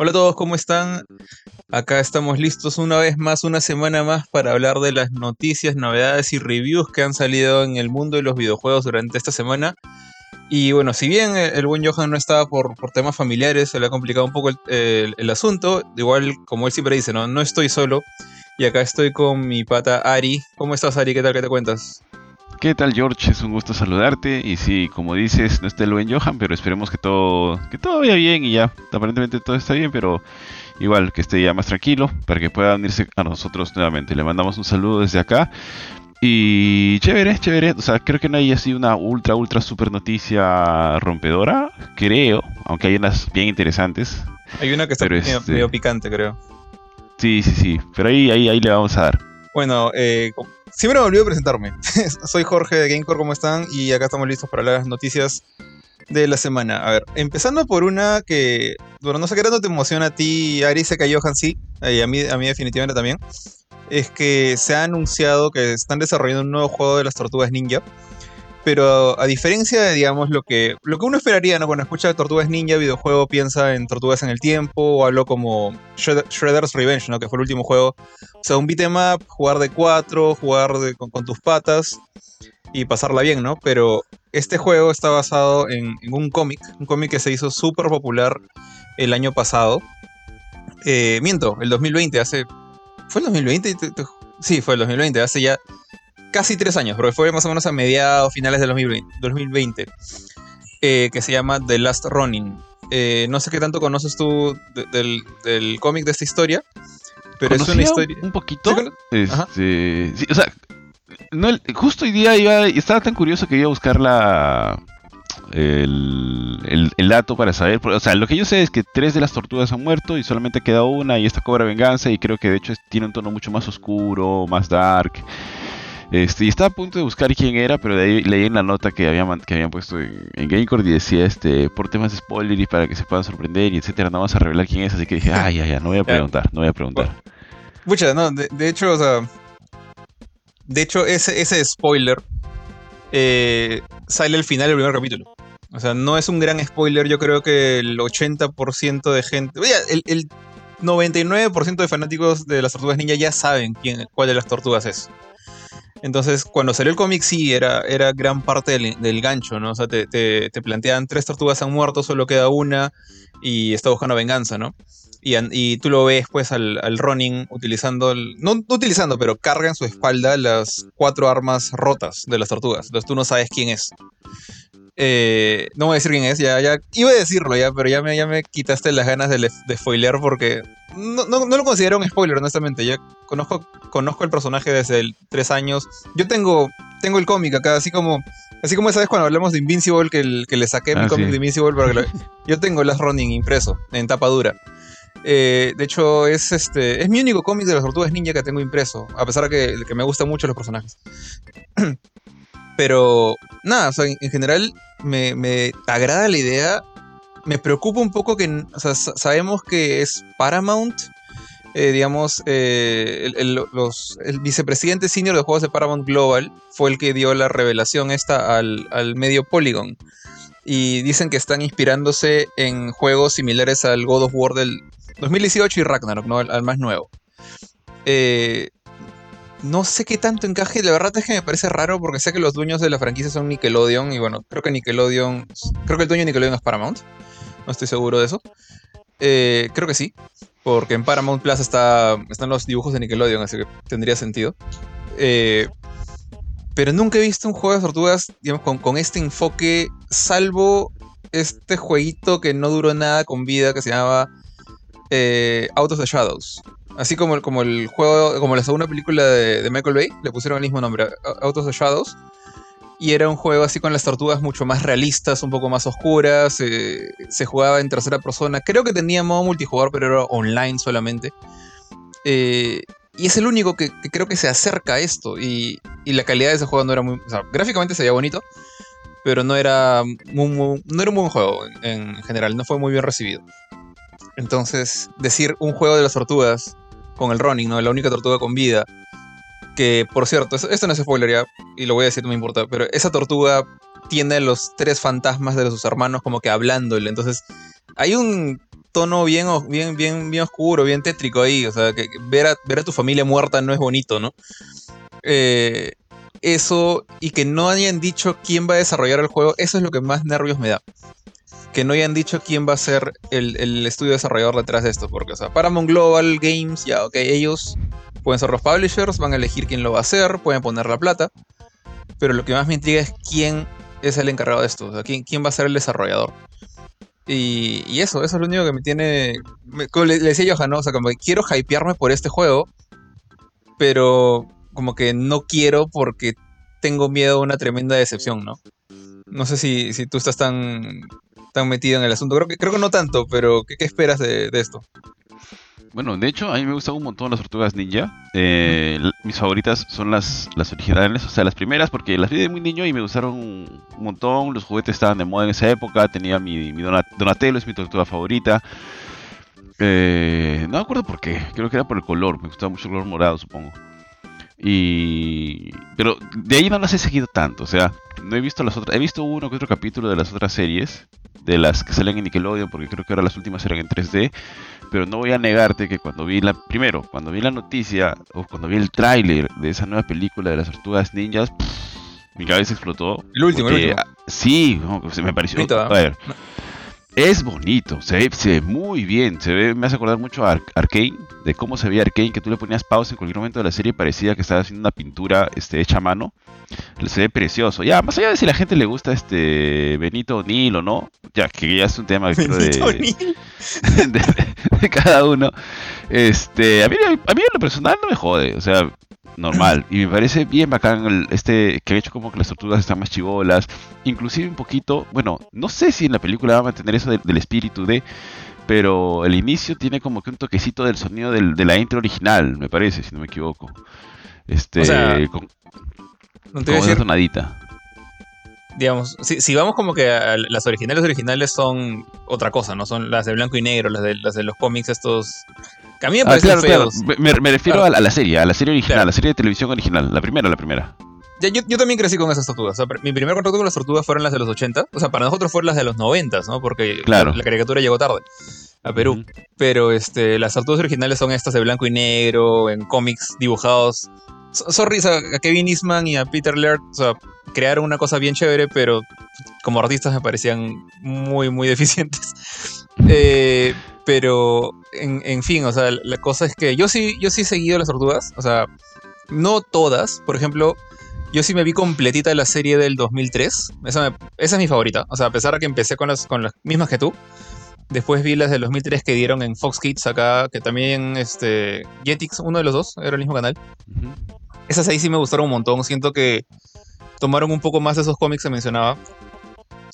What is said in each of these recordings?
Hola a todos, ¿cómo están? Acá estamos listos una vez más, una semana más para hablar de las noticias, novedades y reviews que han salido en el mundo de los videojuegos durante esta semana. Y bueno, si bien el buen Johan no estaba por, temas familiares, se le ha complicado un poco el, asunto, igual como él siempre dice, ¿no? no estoy solo. Y acá estoy con mi pata Ari. ¿Cómo estás Ari? ¿Qué tal? ¿Qué te cuentas? ¿Qué tal George? Es un gusto saludarte y sí, como dices, no está el buen Johan, pero esperemos que todo, que todo vaya bien y ya, aparentemente todo está bien, pero igual que esté ya más tranquilo para que pueda unirse a nosotros nuevamente. Le mandamos un saludo desde acá y chévere, chévere, o sea, creo que no hay así una ultra, ultra super noticia rompedora, creo, aunque hay unas bien interesantes. Hay una que está medio, este medio, picante, creo. Sí, sí, sí, pero ahí, ahí, ahí le vamos a dar. Bueno, eh, siempre me olvido presentarme. Soy Jorge de Gamecore, ¿cómo están? Y acá estamos listos para las noticias de la semana. A ver, empezando por una que, bueno, no sé qué tanto te emociona a ti, Ari, se cayó sí, y a mí, a mí definitivamente también. Es que se ha anunciado que están desarrollando un nuevo juego de las tortugas ninja pero a diferencia de, digamos, lo que, lo que uno esperaría, ¿no? Cuando escucha Tortugas Ninja, videojuego, piensa en Tortugas en el Tiempo, o algo como Shredder's Revenge, ¿no? Que fue el último juego. O sea, un beat'em up, jugar de cuatro, jugar con, tus patas y pasarla bien, ¿no? Pero este juego está basado en, un cómic, un cómic que se hizo súper popular el año pasado. Eh, miento, el 2020, hace... ¿Fue el 2020? Sí, fue el 2020, hace ya casi tres años, porque fue más o menos a mediados, finales del 2020, eh, que se llama The Last Running. Eh, no sé qué tanto conoces tú del, cómic de esta historia, pero es una historia... Un poquito. Este, o sea, justo hoy día iba, estaba tan curioso que iba a buscar la, el, el, dato para saber. O sea, lo que yo sé es que tres de las tortugas han muerto y solamente queda una y esta cobra venganza y creo que de hecho tiene un tono mucho más oscuro, más dark. Este, y estaba a punto de buscar quién era, pero de ahí leí en la nota que habían, que habían puesto en, en Gamecore y decía, este, por temas de spoiler y para que se puedan sorprender y etcétera, no vamos a revelar quién es, así que dije, ay, ya, ya, no voy a preguntar, no voy a preguntar. Pucha, no, de, hecho, o sea, de hecho, ese, ese spoiler eh, sale al final del primer capítulo. O sea, no es un gran spoiler, yo creo que el 80% de gente, oye, el, el 99% de fanáticos de las tortugas ninja ya saben quién, cuál de las tortugas es. Entonces, cuando salió el cómic, sí, era, era gran parte del, gancho, ¿no? O sea, te, te, plantean tres tortugas han muerto, solo queda una y está buscando venganza, ¿no? Y, y tú lo ves, pues, al, al Ronin utilizando, no, utilizando, pero carga en su espalda las cuatro armas rotas de las tortugas. Entonces tú no sabes quién es. Eh, no voy a decir quién es, ya, ya iba a decirlo ya, pero ya me, ya me quitaste las ganas de, de spoilear porque no, no, lo considero un spoiler, honestamente. Ya conozco, conozco el personaje desde el tres años. Yo tengo, tengo el cómic acá, así como, así como esa vez cuando hablamos de Invincible, que, que le saqué mi ah, cómic de Invincible, yo tengo Last Running impreso en tapa dura. Eh, de hecho, es este. Es mi único cómic de las tortugas ninja que tengo impreso. A pesar de que, que me gustan mucho los personajes. Pero, nada, o sea, en, general me, me, agrada la idea. Me preocupa un poco que, o sea, sabemos que es Paramount, eh, digamos, eh, el, el, vicepresidente senior de juegos de Paramount Global fue el que dio la revelación esta al, al, medio Polygon. Y dicen que están inspirándose en juegos similares al God of War del 2018 y Ragnarok, ¿no? al, al más nuevo. Eh, no sé qué tanto encaje. La verdad es que me parece raro porque sé que los dueños de la franquicia son Nickelodeon. Y bueno, creo que Nickelodeon. Creo que el dueño de Nickelodeon es Paramount. No estoy seguro de eso. Eh, creo que sí. Porque en Paramount Plus está, están los dibujos de Nickelodeon, así que tendría sentido. Eh, pero nunca he visto un juego de tortugas, con, este enfoque, salvo este jueguito que no duró nada con vida, que se llamaba eh, Out of the Shadows. Así como, como el juego, como la segunda película de, Michael Bay, le pusieron el mismo nombre, Out of the Shadows. Y era un juego así con las tortugas mucho más realistas, un poco más oscuras. Eh, se jugaba en tercera persona. Creo que tenía modo multijugador, pero era online solamente. Eh, y es el único que, creo que se acerca a esto. Y, la calidad de ese juego no era muy. O sea, gráficamente se veía bonito. Pero no era, no era un buen juego en general. No fue muy bien recibido. Entonces, decir un juego de las tortugas con el Ronin, ¿no? La única tortuga con vida. Que, por cierto, esto, no es spoiler ya, y lo voy a decir, no me importa, pero esa tortuga tiene los tres fantasmas de sus hermanos como que hablándole. Entonces, hay un tono bien, bien, bien, bien oscuro, bien tétrico ahí. O sea, que ver a, ver a tu familia muerta no es bonito, ¿no? Eh, eso y que no hayan dicho quién va a desarrollar el juego, eso es lo que más nervios me da. Que no hayan dicho quién va a ser el, estudio desarrollador detrás de esto. Porque, o sea, Paramount Global Games, ya, ok, ellos pueden ser los publishers, van a elegir quién lo va a hacer, pueden poner la plata. Pero lo que más me intriga es quién es el encargado de esto, o sea, quién, quién va a ser el desarrollador. Y, eso, eso es lo único que me tiene. como le, decía yo a o sea, como que quiero hypearme por este juego, pero como que no quiero porque tengo miedo a una tremenda decepción, ¿no? No sé si, si tú estás tan, tan metido en el asunto. Creo que, creo que no tanto, pero ¿qué, qué esperas de, de esto? Bueno, de hecho, a mí me gustan un montón las tortugas ninja. Eh, mis favoritas son las, las originales, o sea, las primeras, porque las vi de muy niño y me gustaron un montón. Los juguetes estaban de moda en esa época. Tenía mi, mi Donatello, es mi tortuga favorita. Eh, no me acuerdo por qué, creo que era por el color. Me gustaba mucho el color morado, supongo. Y. Pero de ahí no las he seguido tanto, o sea, no he visto las otras. He visto uno que otro capítulo de las otras series, de las que salen en Nickelodeon, porque creo que ahora las últimas eran en 3D pero no voy a negarte que cuando vi la primero, cuando vi la noticia o cuando vi el tráiler de esa nueva película de las tortugas ninjas, pff, mi cabeza explotó. El último, porque, el último. Sí, como se me pareció. A ver, es bonito, se ve, se ve, muy bien, se ve, me hace acordar mucho a Ar Arkane, de cómo se veía Arkane, que tú le ponías pausa en cualquier momento de la serie y parecía que estaba haciendo una pintura este, hecha a mano. Se ve precioso. Ya, más allá de si a la gente le gusta este Benito O'Neill o no, ya que ya es un tema creo, de, de, de, cada uno. Este, a mí, a mí en lo personal no me jode, o sea, normal. Y me parece bien bacán el, este que ha hecho como que las tortugas están más chivolas. Inclusive un poquito, bueno, no sé si en la película va a mantener eso de, del espíritu de... Pero el inicio tiene como que un toquecito del sonido del, de la intro original, me parece, si no me equivoco. Este, O sea, con, No te como voy a una decir, tonadita. digamos, si, si vamos como que a las originales originales son otra cosa, ¿no? Son las de blanco y negro, las de, las de los cómics estos... Que a mí me Ah, claro. Me, me refiero Claro. a, la, a la serie, a la serie original, Claro. la serie de televisión original, la primera, la primera. Ya, yo, yo también crecí con esas tortugas. O sea, mi primer contacto con las tortugas fueron las de los 80. O sea, para nosotros fueron las de los 90, ¿no? Porque Claro. la, la caricatura llegó tarde a Perú. Pero este, las tortugas originales son estas de blanco y negro, en cómics dibujados. So- Sorry, a Kevin Eastman y a Peter Laird, o sea, crearon una cosa bien chévere, pero como artistas me parecían muy, muy deficientes. Eh, pero, en, en fin, o sea, la cosa es que yo sí, yo sí he seguido las tortugas, o sea, no todas, por ejemplo, yo sí me vi completita la serie del 2003, esa, me- esa es mi favorita, o sea, a pesar de que empecé con las, con las mismas que tú, después vi las del 2003 que dieron en Fox Kids acá, que también, este, Jetix, uno de los dos, era el mismo canal, esas ahí sí me gustaron un montón. Siento que tomaron un poco más de esos cómics que mencionaba.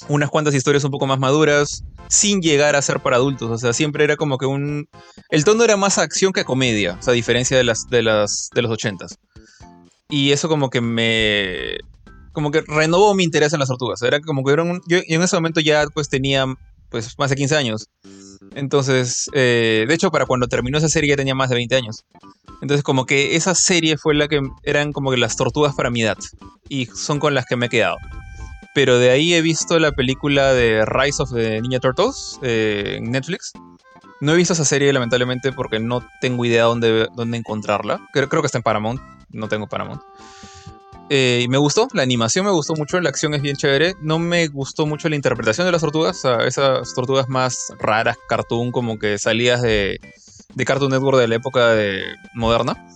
Unas cuantas historias un poco más maduras, sin llegar a ser para adultos. O sea, siempre era como que un. El tono era más acción que comedia. O sea, a diferencia de las, de las, de los ochentas. Y eso como que me. Como que renovó mi interés en las tortugas. Era como que eran un- yo en ese momento ya pues tenía pues más de 15 años. Entonces, eh, de hecho, para cuando terminó esa serie ya tenía más de 20 años. Entonces, como que esa serie fue la que eran como que las tortugas para mi edad. Y son con las que me he quedado. Pero de ahí he visto la película de Rise of the Ninja Turtles eh, en Netflix. No he visto esa serie, lamentablemente, porque no tengo idea dónde, dónde encontrarla. Creo, creo que está en Paramount. No tengo Paramount. Eh, y me gustó, la animación me gustó mucho, la acción es bien chévere. No me gustó mucho la interpretación de las tortugas, esas tortugas más raras, cartoon, como que salidas de, de Cartoon Network de la época de, moderna.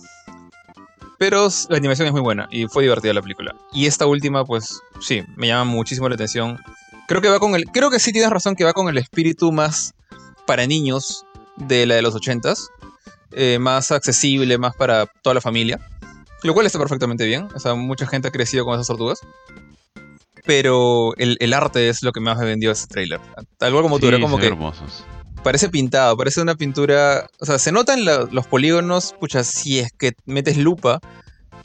Pero la animación es muy buena y fue divertida la película. Y esta última, pues sí, me llama muchísimo la atención. Creo que va con el. Creo que sí tienes razón que va con el espíritu más para niños de la de los ochentas. eh, más accesible, más para toda la familia. Lo cual está perfectamente bien. O sea, mucha gente ha crecido con esas tortugas. Pero el, el arte es lo que más me vendió ese trailer. Tal cual como tú, era como que hermosos. Parece pintado, parece una pintura. O sea, se notan la- los polígonos, pucha, si es que metes lupa,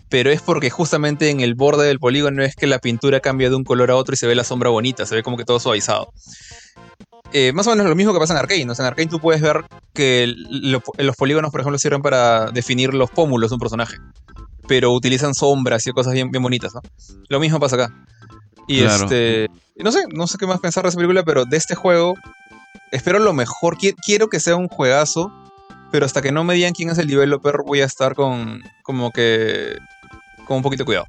pero es porque justamente en el borde del polígono es que la pintura cambia de un color a otro y se ve la sombra bonita, se ve como que todo suavizado. Eh, más o menos lo mismo que pasa en Arkane. ¿no? O sea, en Arkane tú puedes ver que lo- los polígonos, por ejemplo, sirven para definir los pómulos de un personaje, pero utilizan sombras y cosas bien, bien bonitas, ¿no? Lo mismo pasa acá. Y Claro. este. No sé, no sé qué más pensar de esa película, pero de este juego espero lo mejor. Quiero que sea un juegazo, pero hasta que no me digan quién es el developer, voy a estar con como que con un poquito de cuidado.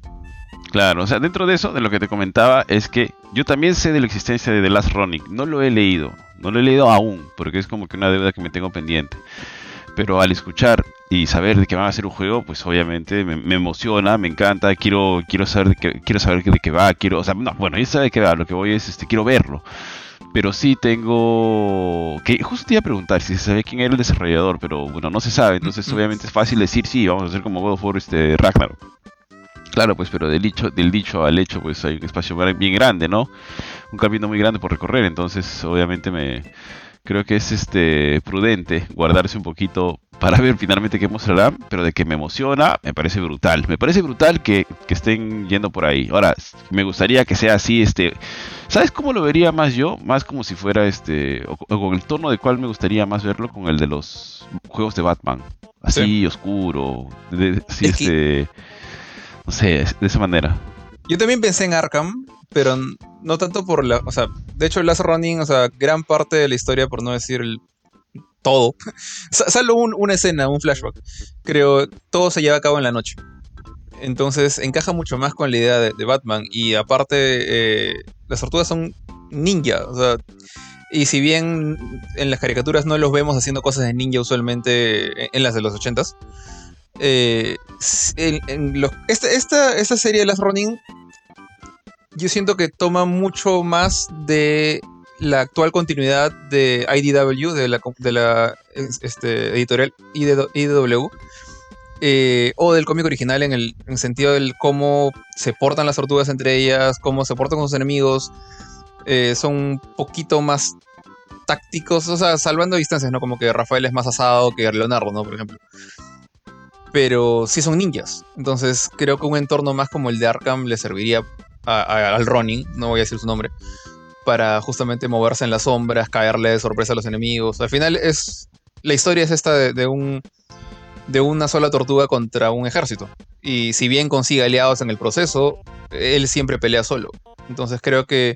Claro, o sea, dentro de eso, de lo que te comentaba, es que yo también sé de la existencia de The Last Running. No lo he leído, no lo he leído aún, porque es como que una deuda que me tengo pendiente. Pero al escuchar y saber de que van a hacer un juego, pues obviamente me, emociona, me encanta, quiero, quiero saber de qué, quiero saber de qué va, quiero, o sea, no, bueno, ya sabe de qué va, lo que voy es, este, quiero verlo. Pero sí tengo. que Justo te iba a preguntar si se sabe quién era el desarrollador, pero bueno, no se sabe. Entonces, obviamente es fácil decir sí, vamos a hacer como God of War este, Ragnarok. Claro, pues, pero del dicho, del dicho al hecho, pues hay un espacio bien grande, ¿no? Un camino muy grande por recorrer, entonces obviamente me creo que es este prudente guardarse un poquito para ver finalmente qué mostrarán, pero de que me emociona, me parece brutal. Me parece brutal que, estén yendo por ahí. Ahora, me gustaría que sea así, este. ¿Sabes cómo lo vería más yo? Más como si fuera este. O, con el tono de cuál me gustaría más verlo, con el de los juegos de Batman. Así, oscuro. así, este no sé, de esa manera. Yo también pensé en Arkham, pero no tanto por la. O sea, de hecho, Last Running, o sea, gran parte de la historia, por no decir el, todo, salvo una escena, un flashback, creo, todo se lleva a cabo en la noche. Entonces encaja mucho más con la idea de, Batman. Y aparte, eh, las tortugas son ninja. O sea, y si bien en las caricaturas no los vemos haciendo cosas de ninja usualmente en las de los ochentas, eh, en, esta, serie de Last Running, yo siento que toma mucho más de la actual continuidad de IDW, de la, este, editorial IDW, eh, o del cómic original en el, sentido del cómo se portan las tortugas entre ellas, cómo se portan con sus enemigos. Eh, son un poquito más tácticos, o sea, salvando distancias, ¿no? Como que Rafael es más asado que Leonardo, ¿no? Por ejemplo pero sí son ninjas. Entonces creo que un entorno más como el de Arkham le serviría al Ronin, no voy a decir su nombre, para justamente moverse en las sombras, caerle de sorpresa a los enemigos. Al final es la historia es esta de, un de una sola tortuga contra un ejército. Y si bien consigue aliados en el proceso, él siempre pelea solo. Entonces creo que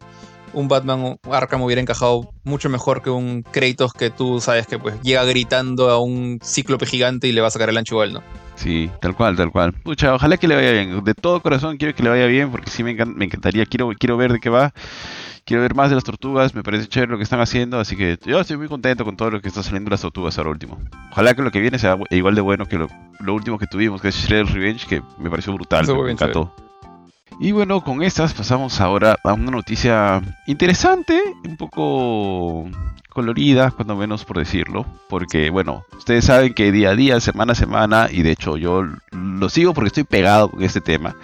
un Batman Arkham hubiera encajado mucho mejor que un Kratos que tú sabes que pues llega gritando a un cíclope gigante y le va a sacar el ancho igual, ¿no? Sí, tal cual, tal cual. Pucha, ojalá que le vaya bien. De todo corazón quiero que le vaya bien porque sí me, encantaría, quiero, quiero ver de qué va. Quiero ver más de las tortugas, me parece chévere lo que están haciendo, así que yo estoy muy contento con todo lo que está saliendo de las tortugas ahora último. Ojalá que lo que viene sea igual de bueno que lo, último que tuvimos, que es Shredder's Revenge, que me pareció brutal, me encantó. Y bueno, con estas pasamos ahora a una noticia interesante, un poco colorida, cuando menos por decirlo, porque bueno, ustedes saben que día a día, semana a semana, y de hecho yo lo sigo porque estoy pegado con este tema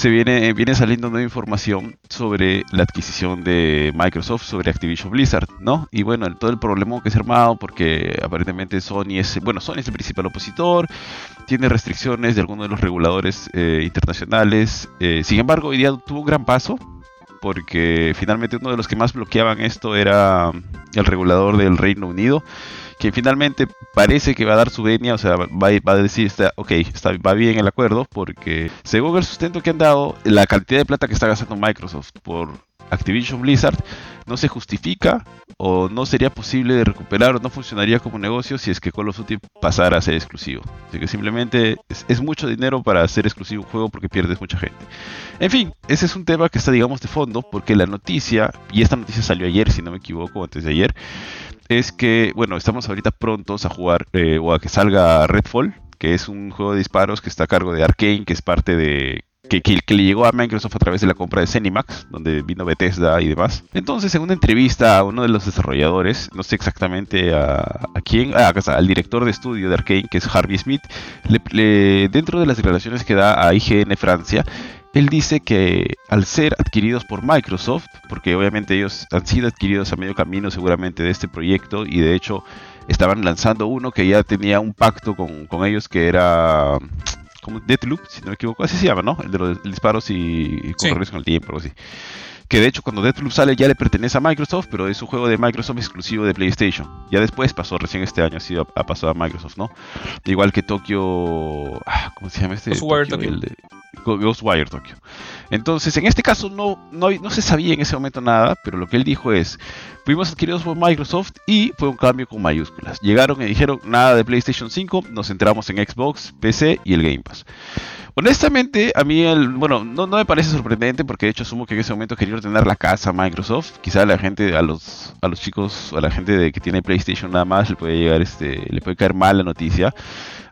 se viene, viene saliendo nueva información sobre la adquisición de Microsoft sobre Activision Blizzard, ¿no? Y bueno, todo el problema que se ha armado porque aparentemente Sony es, bueno, Sony es el principal opositor, tiene restricciones de algunos de los reguladores eh, internacionales, eh, sin embargo, hoy día tuvo un gran paso porque finalmente uno de los que más bloqueaban esto era el regulador del Reino Unido que finalmente parece que va a dar su venia, o sea, va, a decir, está, ok, está, va bien el acuerdo, porque según el sustento que han dado, la cantidad de plata que está gastando Microsoft por Activision Blizzard no se justifica o no sería posible de recuperar o no funcionaría como negocio si es que Call of Duty pasara a ser exclusivo. Así que simplemente es, es, mucho dinero para hacer exclusivo un juego porque pierdes mucha gente. En fin, ese es un tema que está digamos de fondo porque la noticia, y esta noticia salió ayer si no me equivoco, antes de ayer, es que, bueno, estamos ahorita prontos a jugar eh, o a que salga Redfall, que es un juego de disparos que está a cargo de Arkane, que es parte de que, le llegó a Microsoft a través de la compra de Zenimax, donde vino Bethesda y demás. Entonces, en una entrevista a uno de los desarrolladores, no sé exactamente a, quién, ah, al director de estudio de Arkane, que es Harvey Smith, dentro de las declaraciones que da a IGN Francia, él dice que al ser adquiridos por Microsoft, porque obviamente ellos han sido adquiridos a medio camino seguramente de este proyecto y de hecho estaban lanzando uno que ya tenía un pacto con, ellos que era como Deathloop, si no me equivoco, así se llama, ¿no? El de los disparos y, correr con el tiempo, algo así. que de hecho cuando Deathloop sale ya le pertenece a Microsoft, pero es un juego de Microsoft exclusivo de PlayStation. Ya después pasó, recién este año ha, pasado a Microsoft, ¿no? Igual que Tokyo... Ah, ¿Cómo se llama este? Tokyo. Ghostwire Tokyo. Entonces, en este caso no, no, no se sabía en ese momento nada, pero lo que él dijo es, fuimos adquiridos por Microsoft y fue un cambio con mayúsculas. Llegaron y dijeron, nada de PlayStation 5, nos centramos en Xbox, PC y el Game Pass. Honestamente, a mí, el, bueno, no, me parece sorprendente porque de hecho asumo que en ese momento quería tener la casa Microsoft. Quizá a la gente, a los, a los chicos, a la gente de, que tiene PlayStation nada más, le puede llegar, este, le puede caer mal la noticia.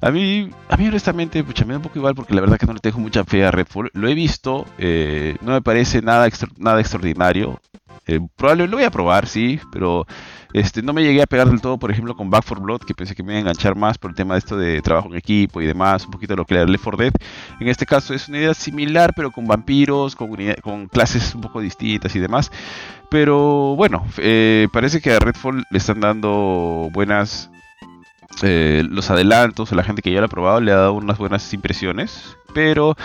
A mí, a mí honestamente, pucha, me da un poco igual porque la verdad que no le tengo mucha fe a Redfall. Lo he visto, no me parece nada, nada extraordinario. Eh, probablemente lo voy a probar, sí, pero este, no me llegué a pegar del todo, por ejemplo, con Back 4 Blood, que pensé que me iba a enganchar más por el tema de esto de trabajo en equipo y demás, un poquito de lo que era Left 4 Dead. En este caso es una idea similar, pero con vampiros, con, clases un poco distintas y demás. Pero bueno, eh, parece que a Redfall le están dando buenas eh, los adelantos, la gente que ya lo ha probado le ha dado unas buenas impresiones, pero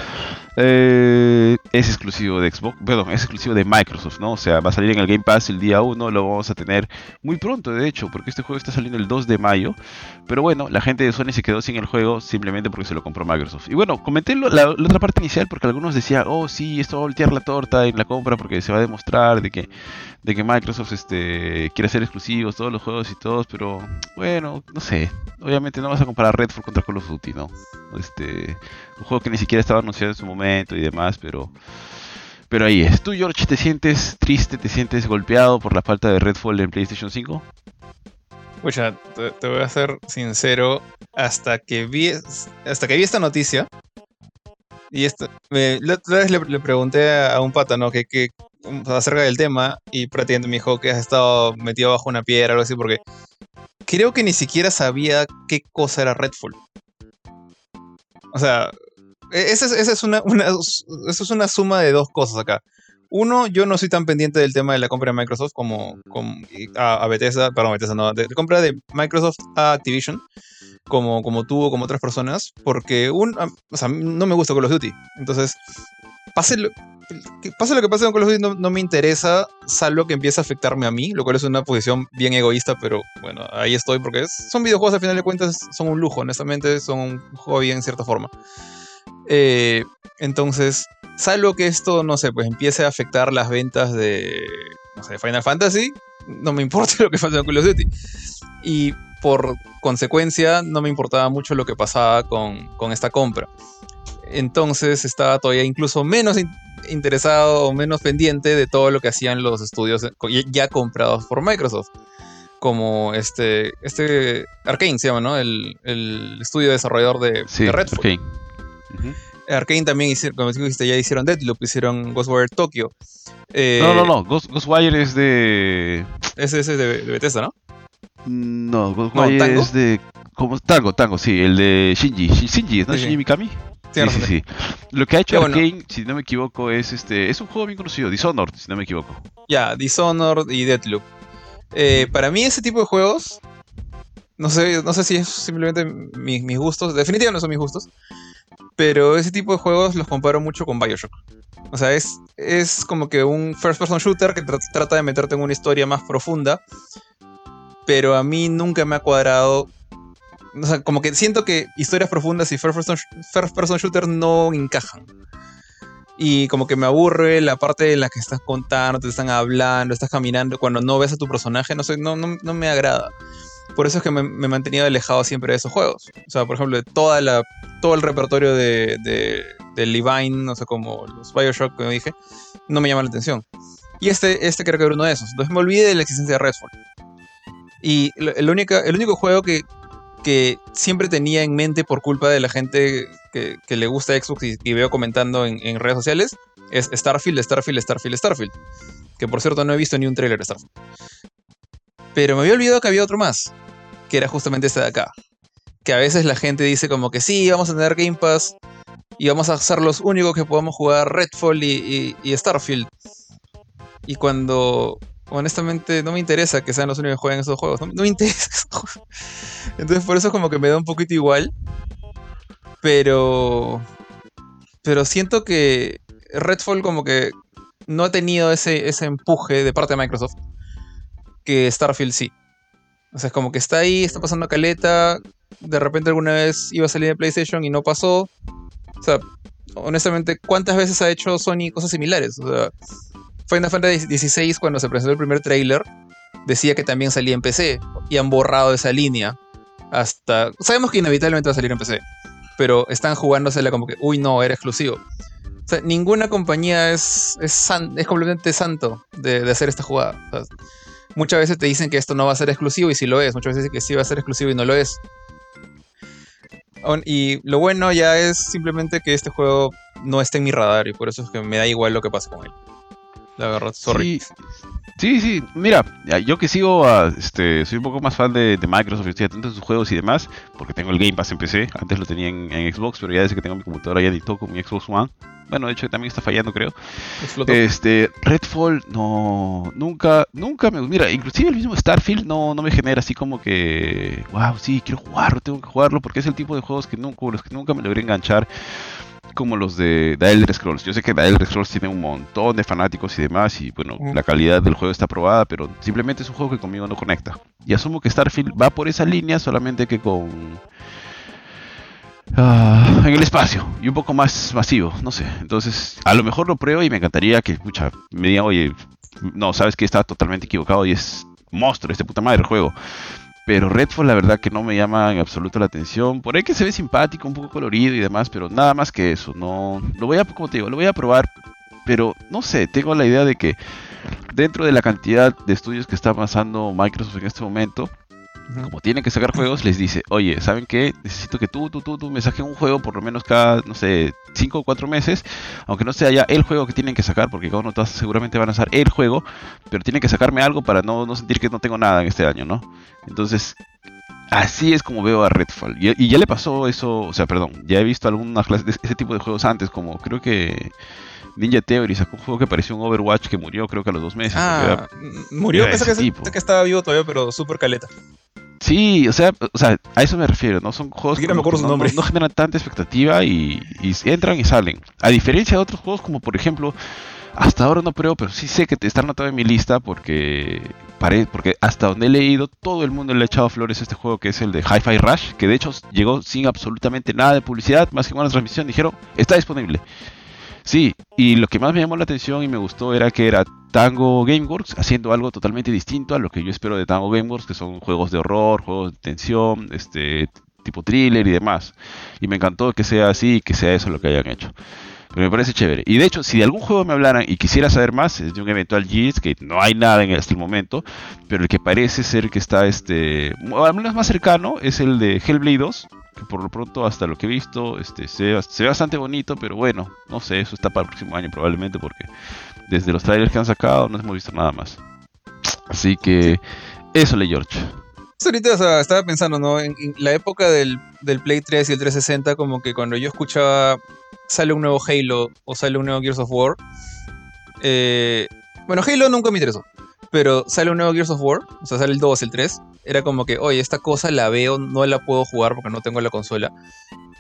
eh, es exclusivo de Xbox, perdón, es exclusivo de Microsoft, ¿no? O sea, va a salir en el Game Pass el día 1, lo vamos a tener muy pronto, de hecho, porque este juego está saliendo el 2 de mayo, pero bueno, la gente de Sony se quedó sin el juego simplemente porque se lo compró Microsoft. Y bueno, comenté la, otra parte inicial porque algunos decían, oh sí, esto va a voltear la torta en la compra porque se va a demostrar de que, de que Microsoft este, quiere hacer exclusivos todos los juegos y todos, pero bueno, no sé, obviamente no vas a comparar Redfall contra Call of Duty, ¿no? Este, un juego que ni siquiera estaba anunciado en su momento y demás, pero pero ahí es. ¿Tú, George, te sientes triste, te sientes golpeado por la falta de Redfall en PlayStation 5? Pucha, te, voy a ser sincero, hasta que vi hasta que vi esta noticia y esto, la otra vez le, pregunté a un pata, ¿no? Que, que acerca del tema y prácticamente me dijo que has estado metido bajo una piedra o algo así porque creo que ni siquiera sabía qué cosa era Redfall. O sea, e, esa es, una, eso es una suma de dos cosas acá. Uno, yo no soy tan pendiente del tema de la compra de Microsoft como, a, Bethesda, perdón, Bethesda no, de, compra de Microsoft a Activision, como, como tú o como otras personas, porque un, o sea, no me gusta Call of Duty. Entonces, pase lo, pase lo que pase con Call of Duty no, me interesa, salvo que empiece a afectarme a mí, lo cual es una posición bien egoísta, pero bueno, ahí estoy porque son videojuegos, al final de cuentas son un lujo, honestamente, son un hobby en cierta forma. Eh, entonces, salvo que esto, no sé, pues empiece a afectar las ventas de, no sé, Final Fantasy, no me importa lo que pase con Call of Duty. Y por consecuencia, no me importaba mucho lo que pasaba con, con esta compra. Entonces estaba todavía incluso menos interesado o menos pendiente de todo lo que hacían los estudios ya comprados por Microsoft. Como este, este Arkane se llama, ¿no? El, estudio desarrollador de, sí, Redfall. Arkane. también hicieron, como dijiste, ya hicieron Deadloop, hicieron Ghostwire Tokyo. Eh, no, no, no, Ghostwire es de... Ese es de, Bethesda, ¿no? No, Ghostwire es de... Como, Tango, Tango, sí, el de Shinji. Shinji, ¿no? Shinji Mikami. Sí, sí, sí, Lo que ha hecho Arkane, si no me equivoco, es este. Es un juego bien conocido, Dishonored, si no me equivoco. Ya, Dishonored y Deathloop. Eh, para mí, ese tipo de juegos. No sé, no sé si es simplemente mis, gustos. Definitivamente no son mis gustos. Pero ese tipo de juegos los comparo mucho con Bioshock. O sea, es, es como que un first person shooter que trata de meterte en una historia más profunda. Pero a mí nunca me ha cuadrado o sea, como que siento que historias profundas y first person, shooter no encajan. Y como que me aburre la parte en la que estás contando, te están hablando, estás caminando, cuando no ves a tu personaje, no sé, no, no, me agrada. Por eso es que me, me, he mantenido alejado siempre de esos juegos. O sea, por ejemplo, toda la, todo el repertorio de, de, Levine, no sé, como los Bioshock que me dije, no me llama la atención. Y este, este creo que era uno de esos. Entonces me olvidé de la existencia de Redfall. Y el, único, el único juego que que siempre tenía en mente por culpa de la gente que, le gusta Xbox y, veo comentando en, redes sociales es Starfield, Starfield, Starfield, Starfield. Que por cierto no he visto ni un trailer de Starfield. Pero me había olvidado que había otro más, que era justamente este de acá. Que a veces la gente dice como que sí, vamos a tener Game Pass y vamos a ser los únicos que podamos jugar Redfall y Starfield. Y cuando honestamente no me interesa que sean los únicos que jueguen esos juegos. No, me interesa. Entonces por eso como que me da un poquito igual. Pero... Pero siento que Redfall como que no ha tenido ese, ese empuje de parte de Microsoft que Starfield sí. O sea, es como que está ahí, está pasando caleta, de repente alguna vez iba a salir de PlayStation y no pasó. O sea, honestamente, ¿cuántas veces ha hecho Sony cosas similares? O sea, Final Fantasy XVI, cuando se presentó el primer trailer, decía que también salía en PC y han borrado esa línea. Hasta. Sabemos que inevitablemente va a salir en PC, pero están jugándosela como que, uy, no, era exclusivo. O sea, ninguna compañía es, es, es completamente santo de, hacer esta jugada. Muchas veces te dicen que esto no va a ser exclusivo y sí lo es. Muchas veces que sí va a ser exclusivo y no lo es. Y lo bueno ya es simplemente que este juego no esté en mi radar y por eso es que me da igual lo que pase con él. La verdad, sorry. Sí, sí, mira, yo que sigo, a, este, soy un poco más fan de, Microsoft, estoy atento a sus juegos y demás, porque tengo el Game Pass en PC, antes lo tenía en, Xbox, pero ya desde que tengo mi computadora ya ni toco mi Xbox One. Bueno, de hecho también está fallando, creo. Este, Redfall, no, nunca, nunca me, mira, inclusive el mismo Starfield no, no me genera así como que, wow, sí, quiero jugarlo, tengo que jugarlo, porque es el tipo de juegos que nunca, los que nunca me logré enganchar como los de The Elder Scrolls. Yo sé que The Elder Scrolls tiene un montón de fanáticos y demás, y bueno, la calidad del juego está aprobada, pero simplemente es un juego que conmigo no conecta. Y asumo que Starfield va por esa línea, solamente que con. Ah, en el espacio y un poco más masivo, no sé. Entonces, a lo mejor lo pruebo y me encantaría que, escucha, me digan, oye, no, sabes que está totalmente equivocado y es monstruo este puta madre el juego. Pero Redfall la verdad que no me llama en absoluto la atención. Por ahí que se ve simpático, un poco colorido y demás, pero nada más que eso. No, lo voy a, como te digo, lo voy a probar. Pero no sé, tengo la idea de que dentro de la cantidad de estudios que está pasando Microsoft en este momento, como tienen que sacar juegos, les dice, oye, ¿saben qué? Necesito que tú, tú, tú, tú me saques un juego por lo menos cada, no sé, 5 o 4 meses, aunque no sea ya el juego que tienen que sacar, porque cada uno seguramente van a usar el juego, pero tienen que sacarme algo para no, no sentir que no tengo nada en este año, ¿no? Entonces, así es como veo a Redfall. Y, ya le pasó eso, o sea, perdón, ya he visto algunas clases de ese tipo de juegos antes, como creo que Ninja Theory sacó un juego que pareció un Overwatch que murió creo que a los dos meses. Ah, murió, pensé que, que, estaba vivo todavía, pero súper caleta. Sí, o sea, o sea, a eso me refiero, ¿no? Son juegos que no, generan tanta expectativa y, entran y salen. A diferencia de otros juegos como por ejemplo, hasta ahora no pruebo, pero sí sé que te están anotado en mi lista porque porque hasta donde he leído todo el mundo le ha echado flores a este juego que es el de Hi-Fi Rush, que de hecho llegó sin absolutamente nada de publicidad, más que una transmisión, dijeron, está disponible. Sí, y lo que más me llamó la atención y me gustó era que era Tango Gameworks haciendo algo totalmente distinto a lo que yo espero de Tango Gameworks, que son juegos de horror, juegos de tensión, este tipo thriller y demás. Y me encantó que sea así y que sea eso lo que hayan hecho. Pero me parece chévere. Y de hecho, si de algún juego me hablaran y quisiera saber más, es de un eventual Gears, que no hay nada en el momento, pero el que parece ser que está, este, al menos más cercano, es el de Hellblade 2, que por lo pronto hasta lo que he visto este, se, ve, bastante bonito, pero bueno, no sé, eso está para el próximo año probablemente porque desde los trailers que han sacado no hemos visto nada más. Así que eso le George. Ahorita estaba pensando, ¿no? En, la época del, del, Play 3 y el 360, como que cuando yo escuchaba sale un nuevo Halo o sale un nuevo Gears of War. Eh, bueno, Halo nunca me interesó, pero sale un nuevo Gears of War, o sea, sale el 2, el 3 era como que, oye, esta cosa la veo, no la puedo jugar porque no tengo la consola,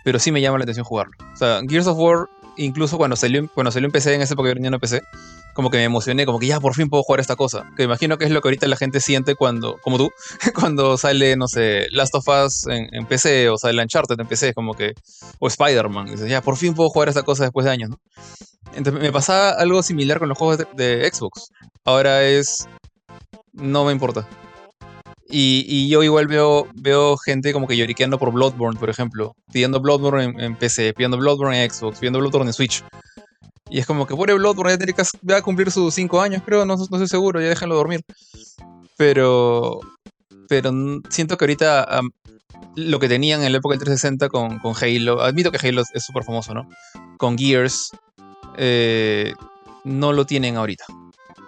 pero sí me llama la atención jugarlo. O sea, Gears of War, incluso cuando salió, cuando salió en PC, en esa época yo tenía una PC, como que me emocioné, como que ya por fin puedo jugar esta cosa. Que imagino que es lo que ahorita la gente siente cuando, como tú, cuando sale, no sé, Last of Us en, PC o sale Uncharted en PC, como que, o Spider-Man. Dices, ya por fin puedo jugar esta cosa después de años, ¿no? Entonces me pasaba algo similar con los juegos de Xbox. Ahora es, no me importa. Y, yo igual veo, veo gente como que lloriqueando por Bloodborne, por ejemplo. Pidiendo Bloodborne en, PC, pidiendo Bloodborne en Xbox, pidiendo Bloodborne en Switch. Y es como que pobre Bloodborne ya tiene que va a cumplir sus 5 años, creo, no, no estoy seguro, ya déjenlo dormir. Pero. Pero siento que ahorita lo que tenían en la época del 360 con, con Halo, admito que Halo es súper famoso, ¿no? Con Gears, eh, no lo tienen ahorita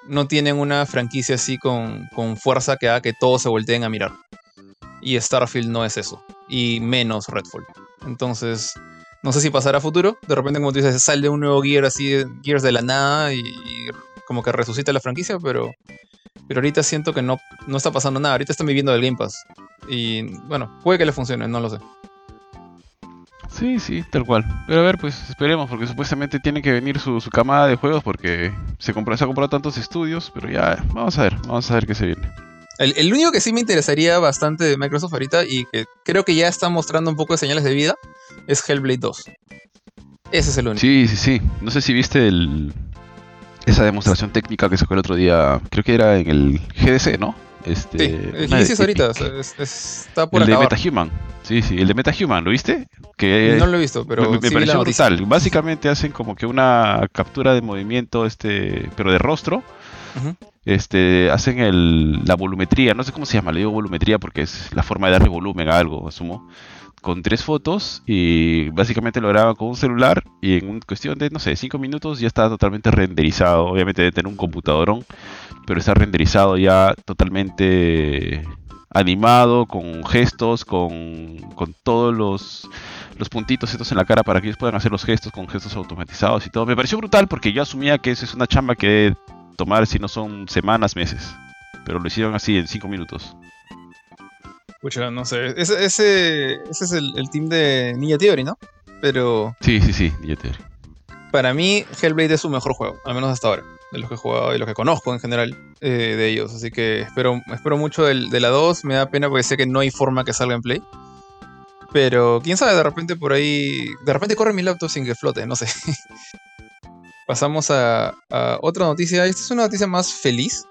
no tienen una franquicia así con, fuerza que haga que todos se volteen a mirar. Y Starfield no es eso. Y menos Redfall. Entonces, no sé si pasará a futuro. De repente, como tú dices, sale un nuevo Gear así, Gears de la nada y, como que resucita la franquicia, pero, pero ahorita siento que no, no está pasando nada. Ahorita están viviendo del Game Pass. Y bueno, puede que le funcione, no lo sé. Sí, sí, tal cual. Pero a ver, pues esperemos, porque supuestamente tiene que venir su, su camada de juegos porque se, compró, se ha comprado tantos estudios, pero ya, vamos a ver, vamos a ver qué se viene. El, el, único que sí me interesaría bastante de Microsoft ahorita y que creo que ya está mostrando un poco de señales de vida es Hellblade 2. Ese es el único. Sí, sí, sí. No sé si viste el, esa demostración técnica que sacó el otro día, creo que era en el GDC, ¿no? Este, sí, el GDC ahorita, es, es, está por El acabar. de MetaHuman. Sí, sí, el de MetaHuman, ¿lo viste? Que no lo he visto, pero me, me sí pareció brutal. Básicamente hacen como que una captura de movimiento, este, pero de rostro. Uh -huh. Este, hacen el, la volumetría, no sé cómo se llama, le digo volumetría porque es la forma de darle volumen a algo, asumo con tres fotos y básicamente lo graban con un celular y en cuestión de, no sé, cinco minutos ya está totalmente renderizado. Obviamente debe tener un computadorón, pero está renderizado ya totalmente animado, con gestos, con, con todos los, los puntitos estos en la cara para que ellos puedan hacer los gestos con gestos automatizados y todo. Me pareció brutal porque yo asumía que eso es una chamba que tomar si no son semanas, meses. Pero lo hicieron así en cinco minutos. Pucha, no sé. Ese, ese, ese es el, el, team de Ninja Theory, ¿no? Pero. Sí, sí, sí, Ninja Theory. Para mí, Hellblade es su mejor juego, al menos hasta ahora. De los que he jugado y los que conozco en general eh, de ellos. Así que espero, espero mucho del, de la 2. Me da pena porque sé que no hay forma que salga en play. Pero quién sabe, de repente por ahí. De repente corre mi laptop sin que flote, no sé. Pasamos a, otra noticia. Esta es una noticia más feliz.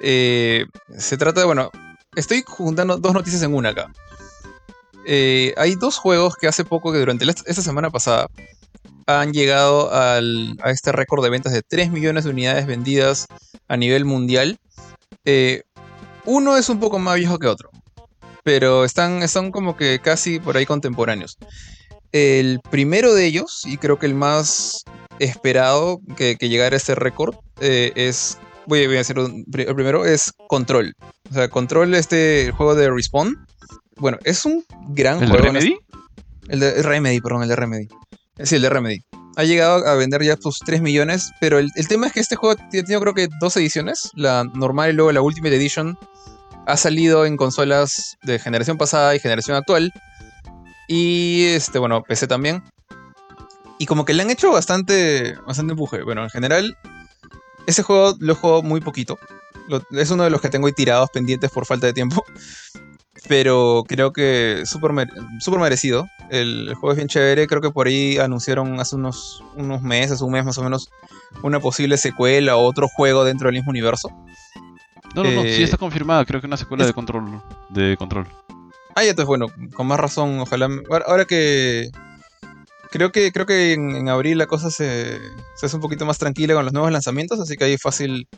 Eh, se trata de, bueno, estoy juntando dos noticias en una acá. Eh, hay dos juegos que hace poco, que durante esta semana pasada, han llegado al, a este récord de ventas de 3 millones de unidades vendidas a nivel mundial. Eh, uno es un poco más viejo que otro, pero están, están como que casi por ahí contemporáneos. El primero de ellos, y creo que el más esperado que, que llegara a este récord, eh, es voy a decir un, el primero es Control. O sea, Control, este juego de Respawn. Bueno, es un gran ¿El juego. De Remedy? El de Remedy, perdón, el de Remedy. Sí, el de Remedy. Ha llegado a vender ya sus 3 millones, pero el, el tema es que este juego ha tenido creo que dos ediciones, la normal y luego la Ultimate Edition. Ha salido en consolas de generación pasada y generación actual. Y este, bueno, PC también. Y como que le han hecho bastante, bastante empuje. Bueno, en general, ese juego lo he jugado muy poquito. Lo, es uno de los que tengo ahí tirados pendientes por falta de tiempo. Pero creo que súper mere, super merecido. El, el, juego es bien chévere. Creo que por ahí anunciaron hace unos, unos meses, un mes más o menos, una posible secuela o otro juego dentro del mismo universo. No, no, eh, no, sí está confirmada. Creo que una secuela es... de control. De control. Ah, ya, entonces bueno, con más razón, ojalá. Ahora que creo que, creo que en, abril la cosa se, se, hace un poquito más tranquila con los nuevos lanzamientos, así que ahí fácil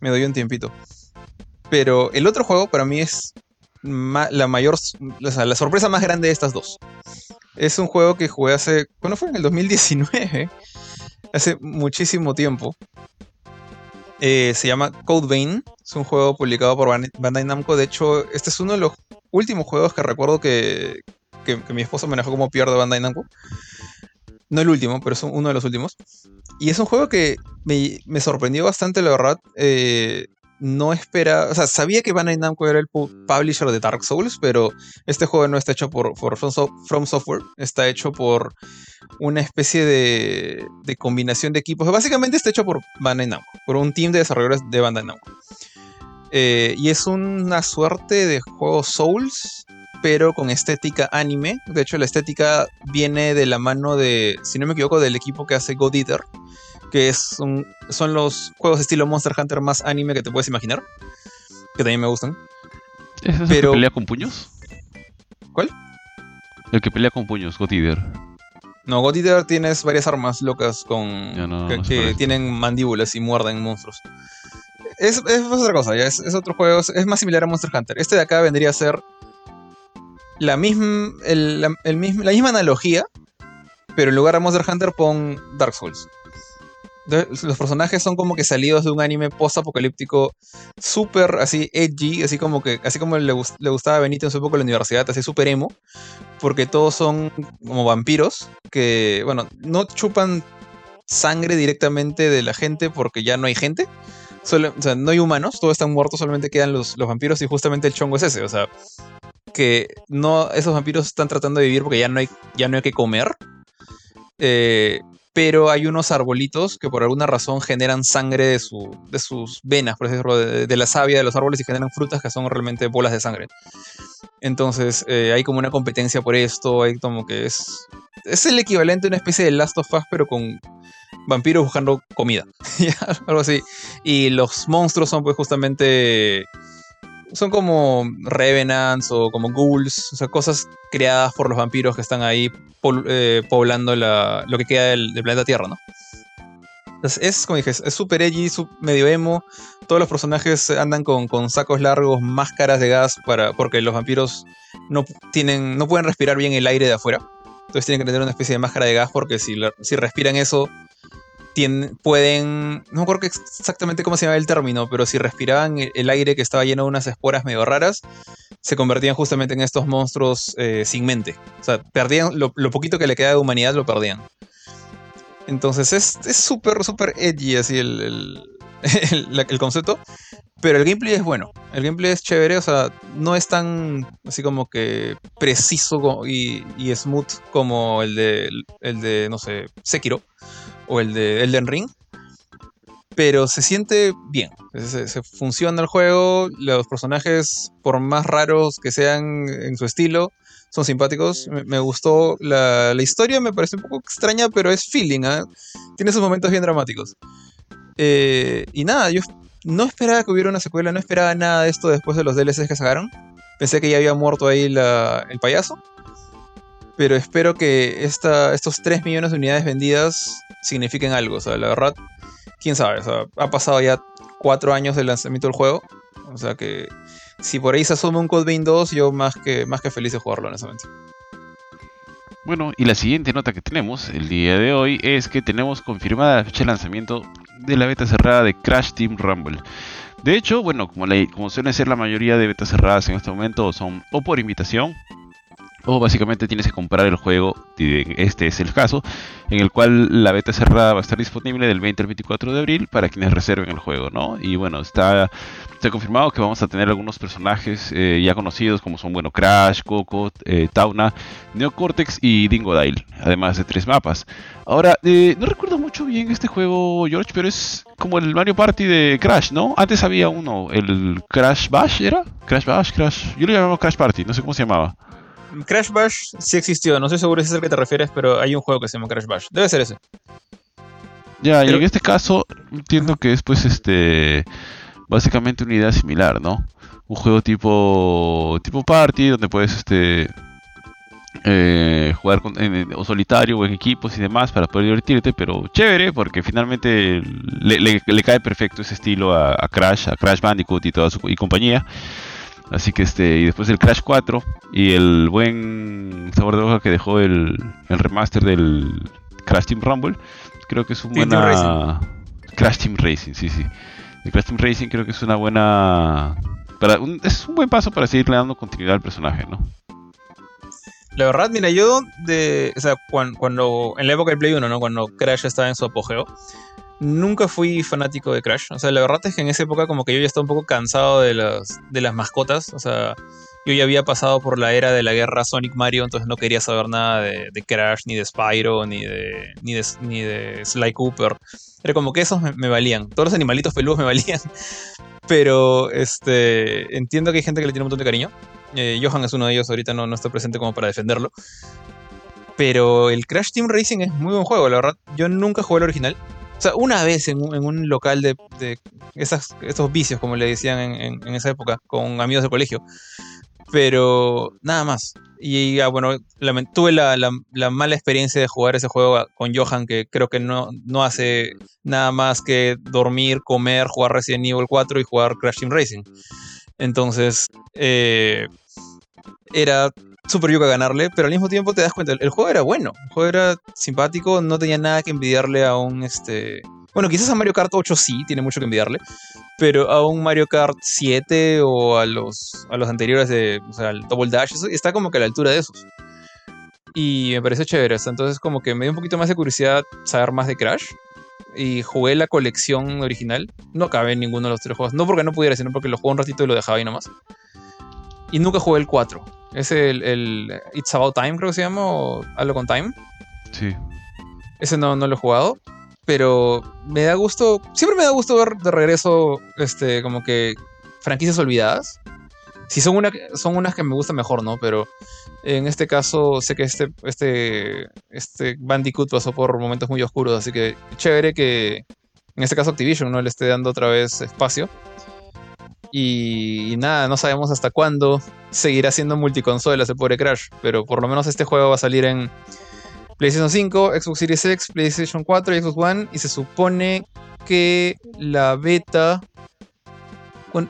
me doy un tiempito. Pero el otro juego para mí es ma la mayor, o sea, la sorpresa más grande de estas dos. Es un juego que jugué hace, ¿cuándo fue? En el 2019, hace muchísimo tiempo. Eh, se llama Code Vein, es un juego publicado por Bandai Namco. De hecho, este es uno de los últimos juegos que recuerdo que, que, que mi esposo manejó como peor de Bandai Namco. No el último, pero es uno de los últimos. Y es un juego que me, sorprendió bastante, la verdad. Eh, no espera, o sea, sabía que Bandai Namco era el publisher de Dark Souls, pero este juego no está hecho por, por From Software, está hecho por una especie de, de, combinación de equipos. Básicamente está hecho por Bandai Namco, por un team de desarrolladores de Bandai Namco. Eh, y es una suerte de juego Souls, pero con estética anime. De hecho, la estética viene de la mano de, si no me equivoco, del equipo que hace God Eater, que es un, son los juegos estilo Monster Hunter más anime que te puedes imaginar, que también me gustan. ¿Es el pero... que pelea con puños? ¿Cuál? El que pelea con puños, God Eater. No, God Eater tienes varias armas locas con no, que, no que tienen mandíbulas y muerden monstruos. Es, es otra cosa, ya es, es, otro juego, es más similar a Monster Hunter. Este de acá vendría a ser la misma, la, misma analogía, pero en lugar de Monster Hunter pon Dark Souls. Los personajes son como que salidos de un anime post-apocalíptico súper así edgy, así como que así como le, le gustaba a Benito en su época en la universidad, así súper emo, porque todos son como vampiros que, bueno, no chupan sangre directamente de la gente porque ya no hay gente. Solo, o sea, no hay humanos, todos están muertos, solamente quedan los, los vampiros y justamente el chongo es ese, o sea, que no, esos vampiros están tratando de vivir porque ya no hay, ya no hay que comer. Eh, pero hay unos arbolitos que por alguna razón generan sangre de, de sus venas, por ejemplo, de, la savia de los árboles y generan frutas que son realmente bolas de sangre. Entonces eh, hay como una competencia por esto, hay como que es, es el equivalente a una especie de Last of Us, pero con vampiros buscando comida, algo así. Y los monstruos son pues justamente son como revenants o como ghouls, o sea, cosas creadas por los vampiros que están ahí eh, poblando lo que queda del, planeta Tierra, ¿no? Es, como dije, es súper edgy, medio emo. Todos los personajes andan con, sacos largos, máscaras de gas, para, porque los vampiros no, tienen, no pueden respirar bien el aire de afuera. Entonces tienen que tener una especie de máscara de gas porque si, si respiran eso pueden, no me acuerdo exactamente cómo se llama el término, pero si respiraban el aire que estaba lleno de unas esporas medio raras, se convertían justamente en estos monstruos eh, sin mente. O sea, perdían lo, poquito que le queda de humanidad, lo perdían. Entonces es súper, súper edgy así el, el, concepto. Pero el gameplay es bueno. El gameplay es chévere. O sea, no es tan así como que preciso y, y smooth como el de, el de, no sé, Sekiro o el de Elden Ring. Pero se siente bien, se, funciona el juego, los personajes, por más raros que sean en su estilo, son simpáticos. Me, gustó la, historia, me parece un poco extraña, pero es feeling, ¿ah? tiene sus momentos bien dramáticos. Eh, y nada, yo no esperaba que hubiera una secuela, no esperaba nada de esto después de los DLCs que sacaron. Pensé que ya había muerto ahí el payaso. Pero espero que estos 3 millones de unidades vendidas signifiquen algo. O sea, la verdad, quién sabe. O sea, ha pasado ya 4 años del lanzamiento del juego. O sea que si por ahí se asume un Code Vein 2, yo más que, más que feliz de jugarlo, honestamente. Bueno, y la siguiente nota que tenemos el día de hoy es que tenemos confirmada la fecha de lanzamiento de la beta cerrada de Crash Team Rumble. De hecho, bueno, como, como suele ser la mayoría de betas cerradas en este momento, son o por invitación o básicamente tienes que comprar el juego, este es el caso, en el cual la beta cerrada va a estar disponible del 20 al 24 de abril para quienes reserven el juego, ¿no? Y bueno, está, confirmado que vamos a tener algunos personajes eh, ya conocidos como son, bueno, Crash, Coco, eh, Tauna, Neocortex y Dingodile, además de tres mapas. Ahora, eh, no recuerdo mucho bien este juego, George, pero es como el Mario Party de Crash, ¿no? Antes había uno, el Crash Bash, ¿era? Crash Bash, Crash... Yo lo llamaba Crash Party, no sé cómo se llamaba. Crash Bash sí existió, no estoy seguro si es el que te refieres, pero hay un juego que se llama Crash Bash. Debe ser ese. Ya, y en este caso entiendo que es pues este básicamente una idea similar, ¿no? Un juego tipo tipo party donde puedes este eh, jugar o solitario o en equipos y demás para poder divertirte, pero chévere porque finalmente le, cae perfecto ese estilo a, Crash, a Crash Bandicoot y toda su y compañía. Así que este, y después del Crash 4 y el buen sabor de boca que dejó el, el remaster del Crash Team Rumble, creo que es un buena. Crash Team Racing, sí, sí. El Crash Team Racing creo que es una buena. Para es un buen paso para seguirle dando continuidad al personaje, ¿no? La verdad, mira, yo de. O sea, cuando, cuando en la época del Play 1, ¿no? Cuando Crash estaba en su apogeo nunca fui fanático de Crash. O sea, la verdad es que en esa época como que yo ya estaba un poco cansado de las, de las mascotas. O sea, yo ya había pasado por la era de la guerra Sonic Mario, entonces no quería saber nada de, Crash, ni de Spyro, ni de, ni de, ni de Sly Cooper. Era como que esos me, valían. Todos los animalitos peludos me valían. Pero este entiendo que hay gente que le tiene un montón de cariño. Eh, Johan es uno de ellos, ahorita no, no está presente como para defenderlo. Pero el Crash Team Racing es muy buen juego, la verdad. Yo nunca jugué el original. O sea, una vez en un, local de, esas, esos vicios, como le decían en, esa época, con amigos de colegio. Pero nada más. Y bueno, tuve la, mala experiencia de jugar ese juego con Johan, que creo que no, no hace nada más que dormir, comer, jugar Resident Evil 4 y jugar Crash Team Racing. Entonces, eh, era super yuca ganarle, pero al mismo tiempo te das cuenta, el, juego era bueno, el juego era simpático, no tenía nada que envidiarle a un este. Bueno, quizás a Mario Kart 8 sí, tiene mucho que envidiarle, pero a un Mario Kart 7 o a los, a los anteriores de, o sea, el Double Dash, está como que a la altura de esos. Y me parece chévere, entonces como que me dio un poquito más de curiosidad saber más de Crash. Y jugué la colección original. No acabé en ninguno de los tres juegos. No porque no pudiera, sino porque lo jugué un ratito y lo dejaba ahí nomás. Y nunca jugué el 4. Es el, el It's About Time, creo que se llama, o algo con Time. Sí. Ese no, no lo he jugado. Pero me da gusto. Siempre me da gusto ver de regreso. Este, como que. franquicias olvidadas. Si son, una, son unas que me gustan mejor, ¿no? Pero en este caso sé que este, este, este Bandicoot pasó por momentos muy oscuros, así que chévere que en este caso Activision no le esté dando otra vez espacio. Y, nada, no sabemos hasta cuándo seguirá siendo multiconsola ese pobre Crash, pero por lo menos este juego va a salir en PlayStation 5, Xbox Series X, PlayStation 4 y Xbox One y se supone que la beta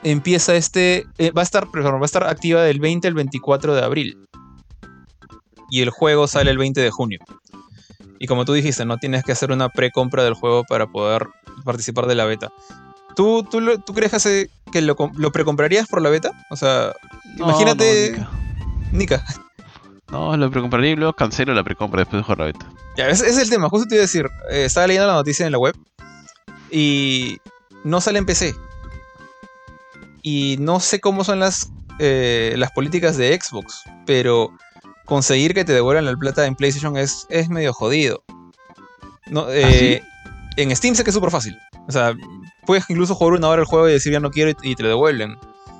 empieza este eh, va a estar va a estar activa del 20 al 24 de abril. Y el juego sale el 20 de junio. Y como tú dijiste no tienes que hacer una precompra del juego para poder participar de la beta ¿Tú, tú, lo- tú crees que, hace- que lo, com- lo precomprarías por la beta? O sea, No, Imagínate- No, Nika. Nika. No, lo precompraría y luego cancelo la precompra después de jugar la beta. Ya, ese, es el tema, justo te iba a decir. eh, estaba leyendo la noticia en la web y no sale en PC. Y no sé cómo son las, eh, las políticas de Xbox, pero conseguir que te devuelvan la plata en PlayStation es, es medio jodido. No, eh, En Steam sé que es súper fácil. O sea, puedes incluso jugar una hora el juego y decir ya no quiero y, te lo devuelven.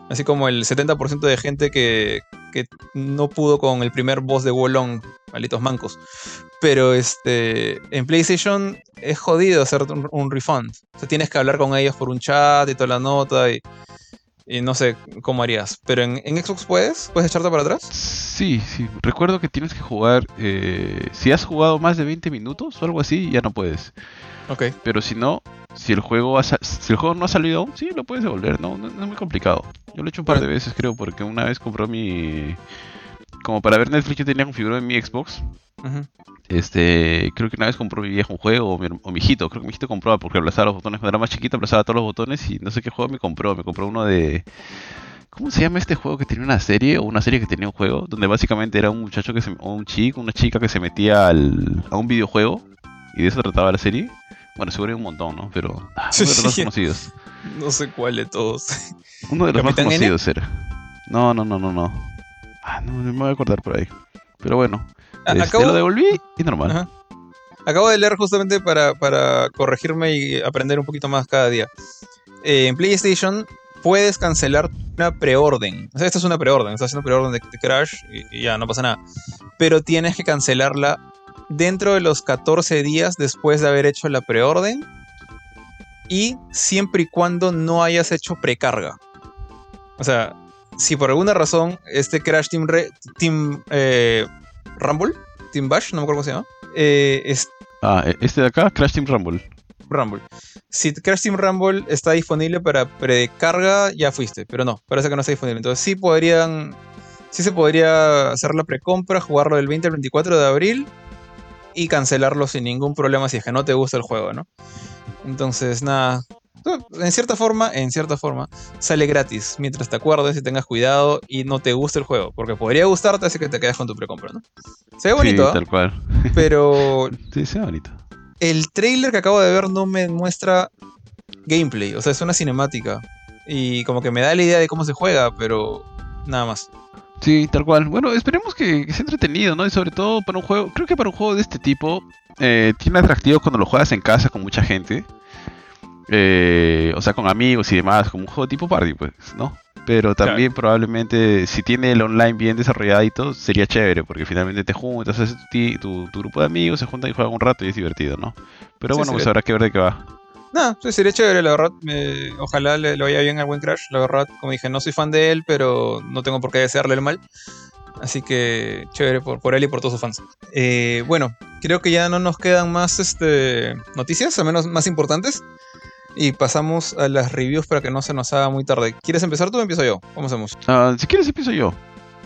Así como el 70% de gente que, que no pudo con el primer boss de Wolong, malitos mancos. Pero este, en PlayStation es jodido hacer un, un refund. O sea, tienes que hablar con ellos por un chat y toda la nota y, y no sé cómo harías. Pero en, en Xbox puedes, puedes echarte para atrás. Sí, sí. Recuerdo que tienes que jugar. eh, si has jugado más de 20 minutos o algo así, ya no puedes. Ok. Pero si no, si el juego ha si el juego no ha salido aún, sí lo puedes devolver. No, no, no es muy complicado. Yo lo he hecho un par de veces, creo, porque una vez compró mi. Como para ver Netflix, yo tenía configurado en mi Xbox. Este, creo que una vez compró mi viejo un juego, o mi, o mi hijito, creo que mi hijito compró porque aplazaba los botones cuando era más chiquito, aplazaba todos los botones y no sé qué juego me compró, me compró uno de... ¿Cómo se llama este juego que tenía una serie o una serie que tenía un juego? Donde básicamente era un muchacho que se, o un chico, una chica que se metía al, a un videojuego y de eso trataba la serie. Bueno, seguro hay un montón, ¿no? Pero ah, uno de los más conocidos. No sé cuál de todos. Uno de los más conocidos era. No, no, no, no, no. Ah, no, me voy a acordar por ahí. Pero bueno, A- este, acabo- lo devolví y normal. Ajá. Acabo de leer justamente para, para corregirme y aprender un poquito más cada día. Eh, en PlayStation puedes cancelar una preorden. O sea, esta es una preorden. Estás haciendo preorden de, de Crash y, y ya, no pasa nada. Pero tienes que cancelarla dentro de los 14 días después de haber hecho la preorden. Y siempre y cuando no hayas hecho precarga. O sea, si por alguna razón este Crash Team, Re- Team eh, Rumble, Team Bash, no me acuerdo cómo se llama, eh, es Ah, e- este de acá, Crash Team Rumble. Rumble. Si Crash Team Rumble está disponible para precarga, ya fuiste, pero no, parece que no está disponible. Entonces sí podrían, sí se podría hacer la precompra, jugarlo del 20 al 24 de abril y cancelarlo sin ningún problema si es que no te gusta el juego, ¿no? Entonces nada, en cierta forma, en cierta forma, sale gratis mientras te acuerdes y tengas cuidado y no te guste el juego, porque podría gustarte así que te quedes con tu precompra, ¿no? Se ve bonito, sí, ¿ah? tal cual. pero Sí, se ve bonito. el trailer que acabo de ver no me muestra gameplay, o sea, es una cinemática. Y como que me da la idea de cómo se juega, pero nada más. Sí, tal cual. Bueno, esperemos que, que sea entretenido, ¿no? Y sobre todo para un juego, creo que para un juego de este tipo, eh, tiene atractivo cuando lo juegas en casa con mucha gente. Eh, o sea, con amigos y demás, como un juego tipo party, pues, ¿no? Pero también probablemente si tiene el online bien desarrolladito, sería chévere, porque finalmente te juntas, haces tu, ti- tu, tu grupo de amigos, se juntan y juegan un rato y es divertido, ¿no? Pero Sí, bueno, pues habrá que ver de qué va. Nada, sí, sería chévere, la verdad. ojalá le, le vaya bien al buen Crash. La verdad, como dije, no soy fan de él, pero no tengo por qué desearle el mal. Así que chévere por, por él y por todos sus fans. Eh, bueno, creo que ya no nos quedan más este, noticias, al menos más importantes. Y pasamos a las reviews para que no se nos haga muy tarde. ¿Quieres empezar tú o empiezo yo? ¿Cómo hacemos? Ah, si quieres empiezo yo.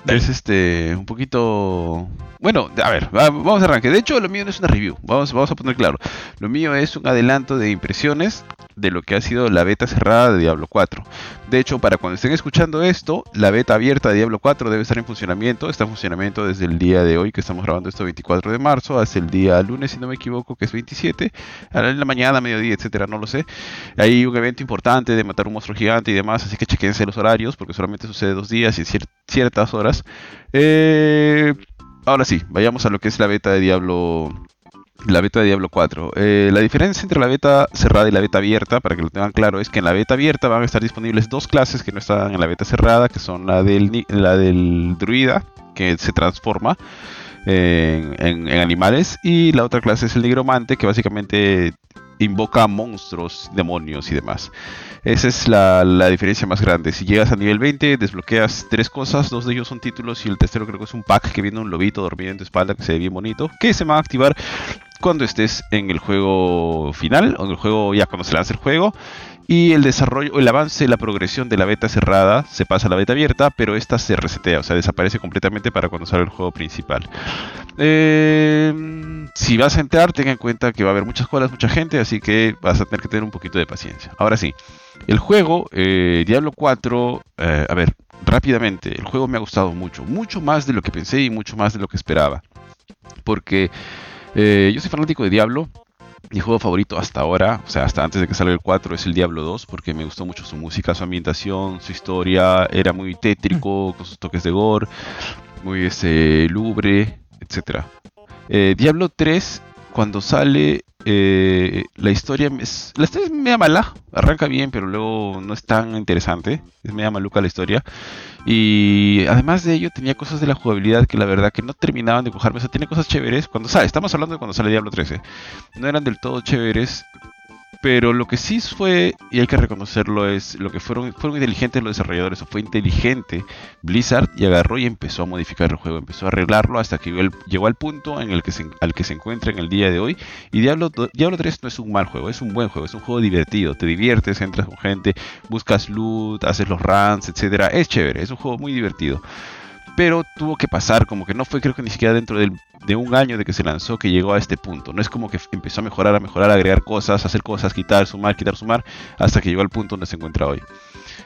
Es este un poquito bueno, a ver, va- vamos a arrancar. De hecho, lo mío no es una review. Vamos, vamos a poner claro. Lo mío es un adelanto de impresiones de lo que ha sido la beta cerrada de Diablo 4. De hecho, para cuando estén escuchando esto, la beta abierta de Diablo 4 debe estar en funcionamiento. Está en funcionamiento desde el día de hoy, que estamos grabando esto 24 de marzo, hasta el día lunes, si no me equivoco, que es 27, en la mañana, mediodía, etcétera, no lo sé. Hay un evento importante de matar un monstruo gigante y demás, así que chequense los horarios, porque solamente sucede dos días y ciertas horas. Eh, ahora sí, vayamos a lo que es la beta de Diablo la beta de Diablo 4. Eh, la diferencia entre la beta cerrada y la beta abierta, para que lo tengan claro, es que en la beta abierta van a estar disponibles dos clases que no están en la beta cerrada, que son la del, la del druida, que se transforma en, en, animales, y la otra clase es el nigromante, que básicamente invoca monstruos, demonios y demás. Esa es la, diferencia más grande. Si llegas a nivel 20, desbloqueas tres cosas, dos de ellos son títulos y el tercero creo que es un pack que viene un lobito dormido en tu espalda que se ve bien bonito, que se va a activar cuando estés en el juego final o en el juego ya cuando se lance el juego y el desarrollo, el avance, la progresión de la beta cerrada se pasa a la beta abierta, pero esta se resetea, o sea, desaparece completamente para cuando sale el juego principal. Eh, si vas a entrar, ten en cuenta que va a haber muchas colas, mucha gente, así que vas a tener que tener un poquito de paciencia. Ahora sí, el juego, eh, Diablo 4, eh, a ver, rápidamente, el juego me ha gustado mucho, mucho más de lo que pensé y mucho más de lo que esperaba. Porque yo soy fanático de Diablo, mi juego favorito hasta ahora, o sea, hasta antes de que salga el 4, es el Diablo 2, porque me gustó mucho su música, su ambientación, su historia, era muy tétrico, con sus toques de gore, muy ese, lubre, etc. Eh, Diablo 3, cuando sale, eh, la historia es, la historia es media mala, arranca bien, pero luego no es tan interesante, es media maluca la historia. Y además de ello tenía cosas de la jugabilidad que la verdad que no terminaban de cojarme. O sea, tiene cosas chéveres. Cuando sale, estamos hablando de cuando sale Diablo 13. No eran del todo chéveres. Pero lo que sí fue, y hay que reconocerlo, es lo que fueron, fueron inteligentes los desarrolladores, o fue inteligente Blizzard y agarró y empezó a modificar el juego, empezó a arreglarlo hasta que llegó al punto en el que se, al que se encuentra en el día de hoy. Y Diablo, Diablo 3 no es un mal juego, es un buen juego, es un juego divertido, te diviertes, entras con gente, buscas loot, haces los runs, etcétera, es chévere, es un juego muy divertido pero tuvo que pasar, como que no fue creo que ni siquiera dentro de un año de que se lanzó que llegó a este punto. No es como que empezó a mejorar, a mejorar, a agregar cosas, a hacer cosas, quitar, sumar, quitar, sumar, hasta que llegó al punto donde se encuentra hoy.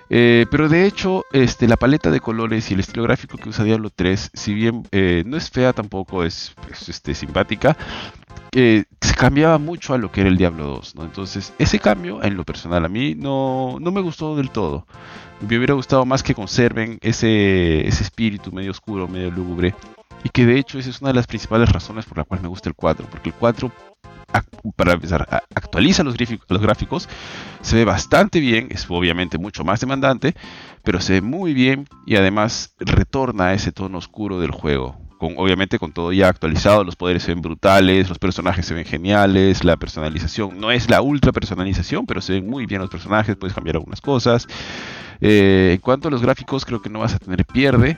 Eh, pero de hecho, este, la paleta de colores y el estilo gráfico que usa Diablo 3, si bien eh, no es fea tampoco, es, este, simpática, eh, se cambiaba mucho a lo que era el Diablo 2. Entonces, ese cambio, en lo personal, a mí no, no me gustó del todo. Me hubiera gustado más que conserven ese, ese espíritu medio oscuro, medio lúgubre. Y que de hecho esa es una de las principales razones por la cual me gusta el 4. Porque el 4, para empezar, actualiza los, gráficos, se ve bastante bien, es obviamente mucho más demandante, pero se ve muy bien y además retorna a ese tono oscuro del juego. Con, obviamente con todo ya actualizado, los poderes se ven brutales, los personajes se ven geniales, la personalización no es la ultra personalización, pero se ven muy bien los personajes, puedes cambiar algunas cosas. Eh, en cuanto a los gráficos, creo que no vas a tener pierde.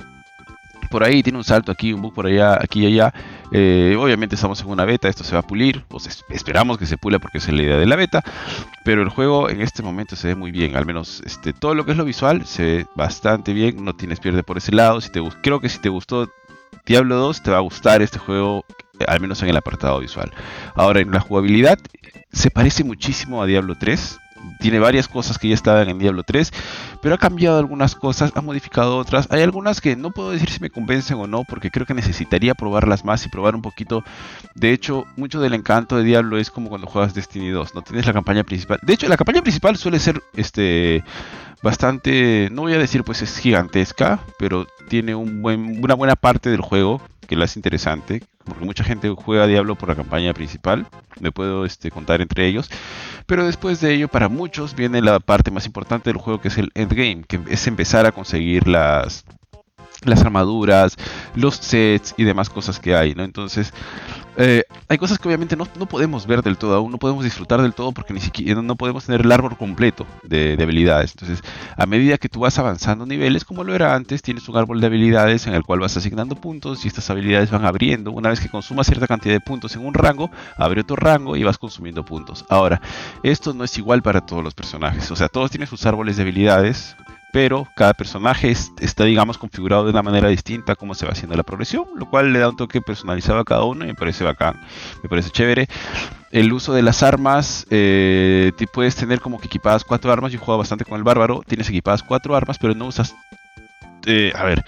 Por ahí tiene un salto aquí, un bug por allá, aquí y allá. Eh, obviamente estamos en una beta, esto se va a pulir. Pues esperamos que se pule porque es la idea de la beta. Pero el juego en este momento se ve muy bien. Al menos este, todo lo que es lo visual se ve bastante bien. No tienes pierde por ese lado. Si te, creo que si te gustó Diablo 2, te va a gustar este juego, al menos en el apartado visual. Ahora, en la jugabilidad, se parece muchísimo a Diablo 3 tiene varias cosas que ya estaban en Diablo 3, pero ha cambiado algunas cosas, ha modificado otras. Hay algunas que no puedo decir si me convencen o no, porque creo que necesitaría probarlas más y probar un poquito. De hecho, mucho del encanto de Diablo es como cuando juegas Destiny 2, no tienes la campaña principal. De hecho, la campaña principal suele ser este bastante, no voy a decir pues es gigantesca, pero tiene un buen, una buena parte del juego que la hace interesante, porque mucha gente juega Diablo por la campaña principal, me puedo este, contar entre ellos, pero después de ello para muchos viene la parte más importante del juego que es el endgame, que es empezar a conseguir las las armaduras, los sets y demás cosas que hay, ¿no? Entonces, eh, hay cosas que obviamente no, podemos ver del todo aún, no podemos disfrutar del todo porque ni siquiera no podemos tener el árbol completo de, habilidades. Entonces, a medida que tú vas avanzando niveles, como lo era antes, tienes un árbol de habilidades en el cual vas asignando puntos y estas habilidades van abriendo. Una vez que consumas cierta cantidad de puntos en un rango, abre otro rango y vas consumiendo puntos. Ahora, esto no es igual para todos los personajes, o sea, todos tienen sus árboles de habilidades pero cada personaje está, digamos, configurado de una manera distinta a cómo se va haciendo la progresión, lo cual le da un toque personalizado a cada uno y me parece bacán, me parece chévere. el uso de las armas, eh, puedes tener como que equipadas cuatro armas. Yo juego bastante con el bárbaro. Tienes equipadas cuatro armas, pero no usas. Eh, a ver,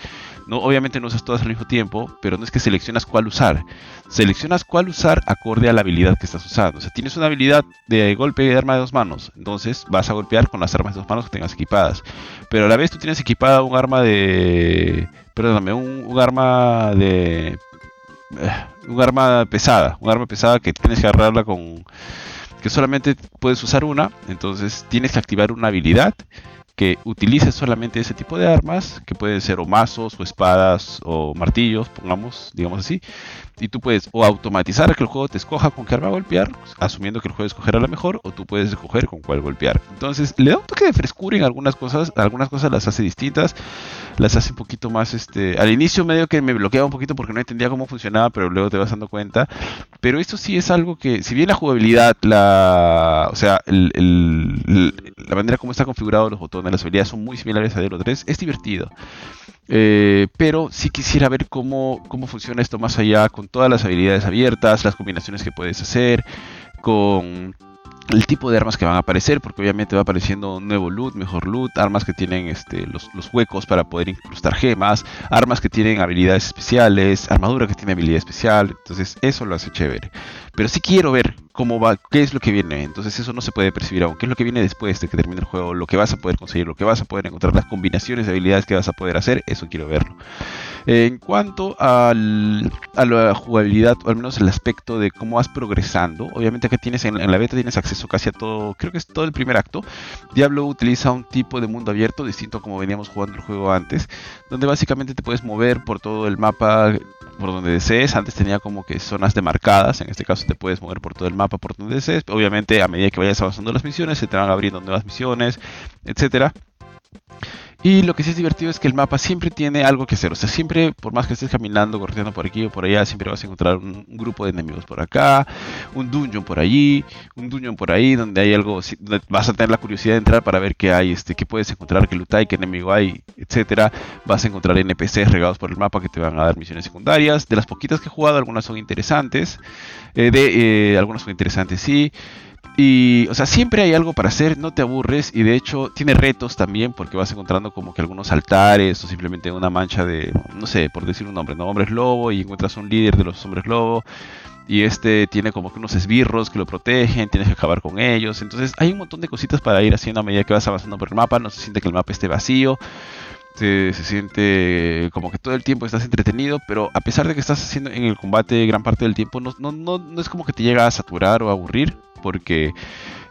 no, obviamente no usas todas al mismo tiempo, pero no es que seleccionas cuál usar. Seleccionas cuál usar acorde a la habilidad que estás usando. O sea, tienes una habilidad de golpe de arma de dos manos, entonces vas a golpear con las armas de dos manos que tengas equipadas. Pero a la vez tú tienes equipada un arma de. Perdóname, un arma de eh, un arma pesada, un arma pesada que tienes que agarrarla con que solamente puedes usar una, entonces tienes que activar una habilidad que utilice solamente ese tipo de armas, que pueden ser o mazos, o espadas, o martillos, pongamos, digamos así, y tú puedes o automatizar que el juego te escoja con qué arma golpear, asumiendo que el juego escogerá la mejor, o tú puedes escoger con cuál golpear. Entonces, le da un toque de frescura en algunas cosas, algunas cosas las hace distintas, las hace un poquito más, este, al inicio medio que me bloqueaba un poquito porque no entendía cómo funcionaba, pero luego te vas dando cuenta. Pero esto sí es algo que, si bien la jugabilidad, la, o sea, la manera como está configurado los botones, las habilidades son muy similares a Halo 3, es divertido. Eh, pero sí quisiera ver cómo, cómo funciona esto más allá con todas las habilidades abiertas, las combinaciones que puedes hacer, con el tipo de armas que van a aparecer, porque obviamente va apareciendo nuevo loot, mejor loot, armas que tienen este, los, huecos para poder incrustar gemas, armas que tienen habilidades especiales, armadura que tiene habilidad especial, entonces eso lo hace chévere. Pero sí quiero ver cómo va, qué es lo que viene, entonces eso no se puede percibir aún, qué es lo que viene después de que termine el juego, lo que vas a poder conseguir, lo que vas a poder encontrar, las combinaciones de habilidades que vas a poder hacer, eso quiero verlo. En cuanto al, a la jugabilidad, o al menos el aspecto de cómo vas progresando, obviamente acá tienes en, la beta tienes acceso casi a todo, creo que es todo el primer acto. Diablo utiliza un tipo de mundo abierto distinto a como veníamos jugando el juego antes, donde básicamente te puedes mover por todo el mapa por donde desees. Antes tenía como que zonas demarcadas, en este caso te puedes mover por todo el mapa por donde desees. Obviamente a medida que vayas avanzando las misiones se te van abriendo nuevas misiones, etcétera. Y lo que sí es divertido es que el mapa siempre tiene algo que hacer. O sea, siempre, por más que estés caminando, corriendo por aquí o por allá, siempre vas a encontrar un, grupo de enemigos por acá, un dungeon por allí, un dungeon por ahí, donde hay algo, vas a tener la curiosidad de entrar para ver qué hay, este, qué puedes encontrar, qué loot hay, qué enemigo hay, etcétera. Vas a encontrar NPCs regados por el mapa que te van a dar misiones secundarias. De las poquitas que he jugado, algunas son interesantes. Eh, de, eh, algunas son interesantes, sí. Y, o sea, siempre hay algo para hacer, no te aburres y de hecho tiene retos también porque vas encontrando como que algunos altares o simplemente una mancha de, no sé, por decir un nombre, ¿no? Hombres lobo y encuentras un líder de los hombres lobo y este tiene como que unos esbirros que lo protegen, tienes que acabar con ellos. Entonces hay un montón de cositas para ir haciendo a medida que vas avanzando por el mapa, no se siente que el mapa esté vacío. Se, se, siente como que todo el tiempo estás entretenido, pero a pesar de que estás haciendo en el combate gran parte del tiempo, no, no, no, no es como que te llega a saturar o a aburrir porque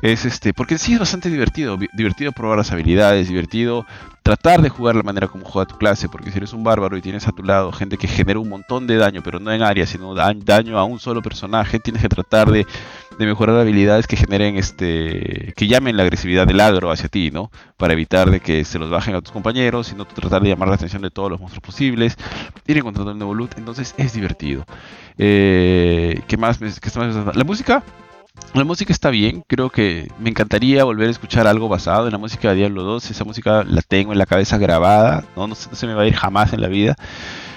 es este porque sí es bastante divertido divertido probar las habilidades divertido tratar de jugar la manera como juega tu clase porque si eres un bárbaro y tienes a tu lado gente que genera un montón de daño pero no en área sino daño a un solo personaje tienes que tratar de, mejorar habilidades que generen este que llamen la agresividad del agro hacia ti no para evitar de que se los bajen a tus compañeros sino tratar de llamar la atención de todos los monstruos posibles ir encontrando el nuevo loot entonces es divertido eh, ¿qué más? ¿qué más? la música la música está bien, creo que me encantaría volver a escuchar algo basado en la música de Diablo 2. Esa música la tengo en la cabeza grabada, no, no, se, me va a ir jamás en la vida.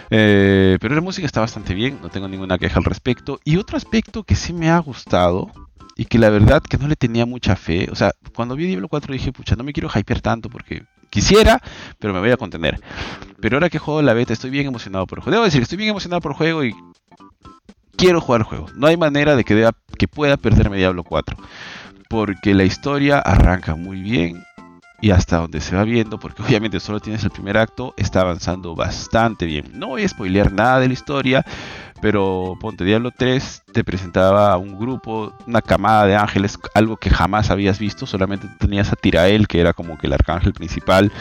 Eh, pero la música está bastante bien, no tengo ninguna queja al respecto. Y otro aspecto que sí me ha gustado y que la verdad que no le tenía mucha fe, o sea, cuando vi Diablo 4 dije, pucha, no me quiero hypear tanto porque quisiera, pero me voy a contener. Pero ahora que juego la beta estoy bien emocionado por el juego. Debo decir que estoy bien emocionado por el juego y quiero jugar juego. No hay manera de que, que pueda perderme Diablo 4. Porque la historia arranca muy bien y hasta donde se va viendo, porque obviamente solo tienes el primer acto, está avanzando bastante bien. No voy a spoilear nada de la historia, pero Ponte Diablo 3 te presentaba a un grupo, una camada de ángeles, algo que jamás habías visto, solamente tenías a Tirael, que era como que el arcángel principal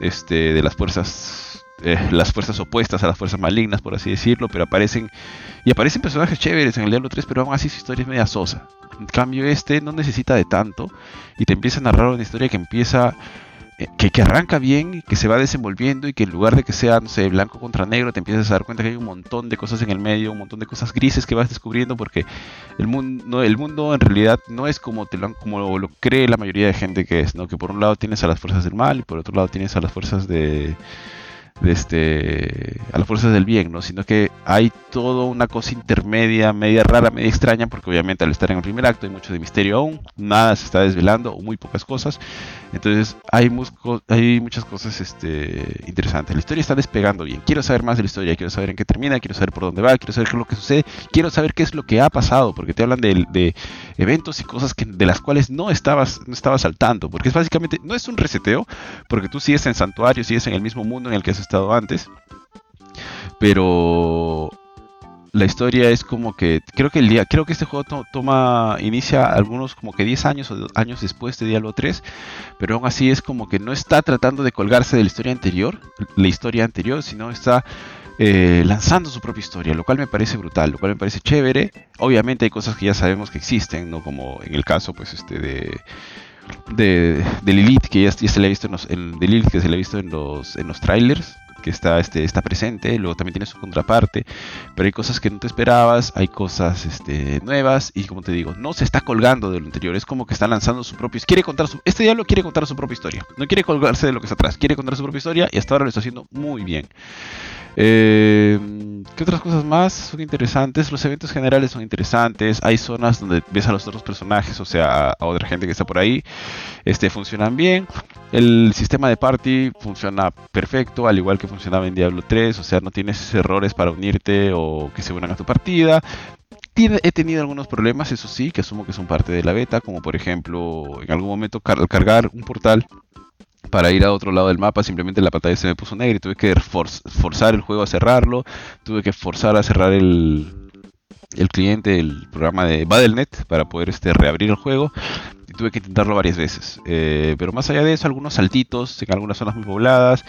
este, de las fuerzas eh, las fuerzas opuestas a las fuerzas malignas, por así decirlo, pero aparecen y aparecen personajes chéveres en el Diablo 3, pero aún así su historia es media sosa. En cambio este no necesita de tanto y te empieza a narrar una historia que empieza eh, que, que, arranca bien, que se va desenvolviendo y que en lugar de que sea, no sé, blanco contra negro, te empiezas a dar cuenta que hay un montón de cosas en el medio, un montón de cosas grises que vas descubriendo porque el mundo, el mundo en realidad no es como, te lo, como lo cree la mayoría de gente que es, ¿no? Que por un lado tienes a las fuerzas del mal y por otro lado tienes a las fuerzas de de este, a las fuerzas del bien, ¿no? Sino que hay toda una cosa intermedia, media rara, media extraña, porque obviamente al estar en el primer acto hay mucho de misterio aún, nada se está desvelando, o muy pocas cosas. Entonces hay, hay muchas cosas este, interesantes. La historia está despegando bien. Quiero saber más de la historia, quiero saber en qué termina, quiero saber por dónde va, quiero saber qué es lo que sucede, quiero saber qué es lo que ha pasado, porque te hablan de eventos y cosas que, de las cuales no estabas, no estabas saltando, porque es básicamente, no es un reseteo, porque tú sigues en santuario, sigues en el mismo mundo en el que has estado antes, pero la historia es como que creo que el día creo que este juego toma inicia algunos como que 10 años o años después de Diablo 3 pero aún así es como que no está tratando de colgarse de la historia anterior la historia anterior sino está eh, lanzando su propia historia, lo cual me parece brutal, lo cual me parece chévere. Obviamente hay cosas que ya sabemos que existen, ¿no? Como en el caso, pues, este de de, Lilith, que ya, se le ha visto en los, que se le ha visto en los, en los trailers, que está, este, está presente, luego también tiene su contraparte, pero hay cosas que no te esperabas, hay cosas este, nuevas, y como te digo, no se está colgando de lo anterior, es como que está lanzando su propio, quiere contar su, este diablo quiere contar su propia historia, no quiere colgarse de lo que está atrás, quiere contar su propia historia, y hasta ahora lo está haciendo muy bien. Eh, ¿Qué otras cosas más son interesantes? Los eventos generales son interesantes. Hay zonas donde ves a los otros personajes, o sea, a otra gente que está por ahí. Este, funcionan bien. El sistema de party funciona perfecto, al igual que funcionaba en Diablo 3. O sea, no tienes errores para unirte o que se unan a tu partida. he tenido algunos problemas, eso sí, que asumo que son parte de la beta, como por ejemplo, en algún momento cargar un portal para ir a otro lado del mapa, simplemente la pantalla se me puso negra y tuve que forzar el juego a cerrarlo, tuve que forzar a cerrar el, el cliente, el programa de Battle.net para poder este, reabrir el juego y tuve que intentarlo varias veces. Eh, pero más allá de eso, algunos saltitos en algunas zonas muy pobladas,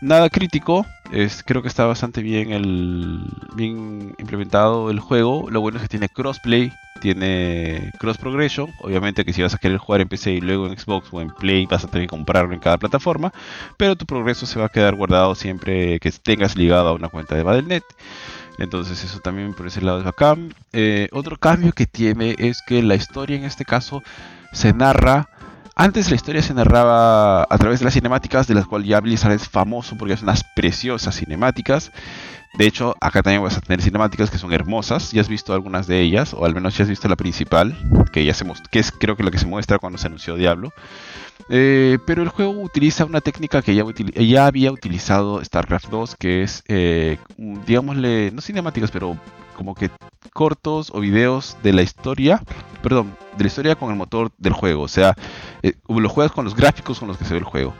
nada crítico, es, creo que está bastante bien, el, bien implementado el juego, lo bueno es que tiene crossplay tiene cross progression, obviamente que si vas a querer jugar en PC y luego en Xbox o en Play vas a tener que comprarlo en cada plataforma, pero tu progreso se va a quedar guardado siempre que tengas ligado a una cuenta de Battle.net. Entonces eso también por ese lado es bacán. Eh, otro cambio que tiene es que la historia en este caso se narra antes la historia se narraba a través de las cinemáticas, de las cuales ya Blizzard es famoso porque es unas preciosas cinemáticas. De hecho, acá también vas a tener cinemáticas que son hermosas. Ya has visto algunas de ellas, o al menos ya has visto la principal, que ya se que es creo que lo que se muestra cuando se anunció Diablo. Eh, pero el juego utiliza una técnica que ya, ya había utilizado StarCraft 2, que es, eh, digámosle, no cinemáticas, pero como que cortos o videos de la historia, perdón, de la historia con el motor del juego. O sea, eh, lo juegas con los gráficos con los que se ve el juego.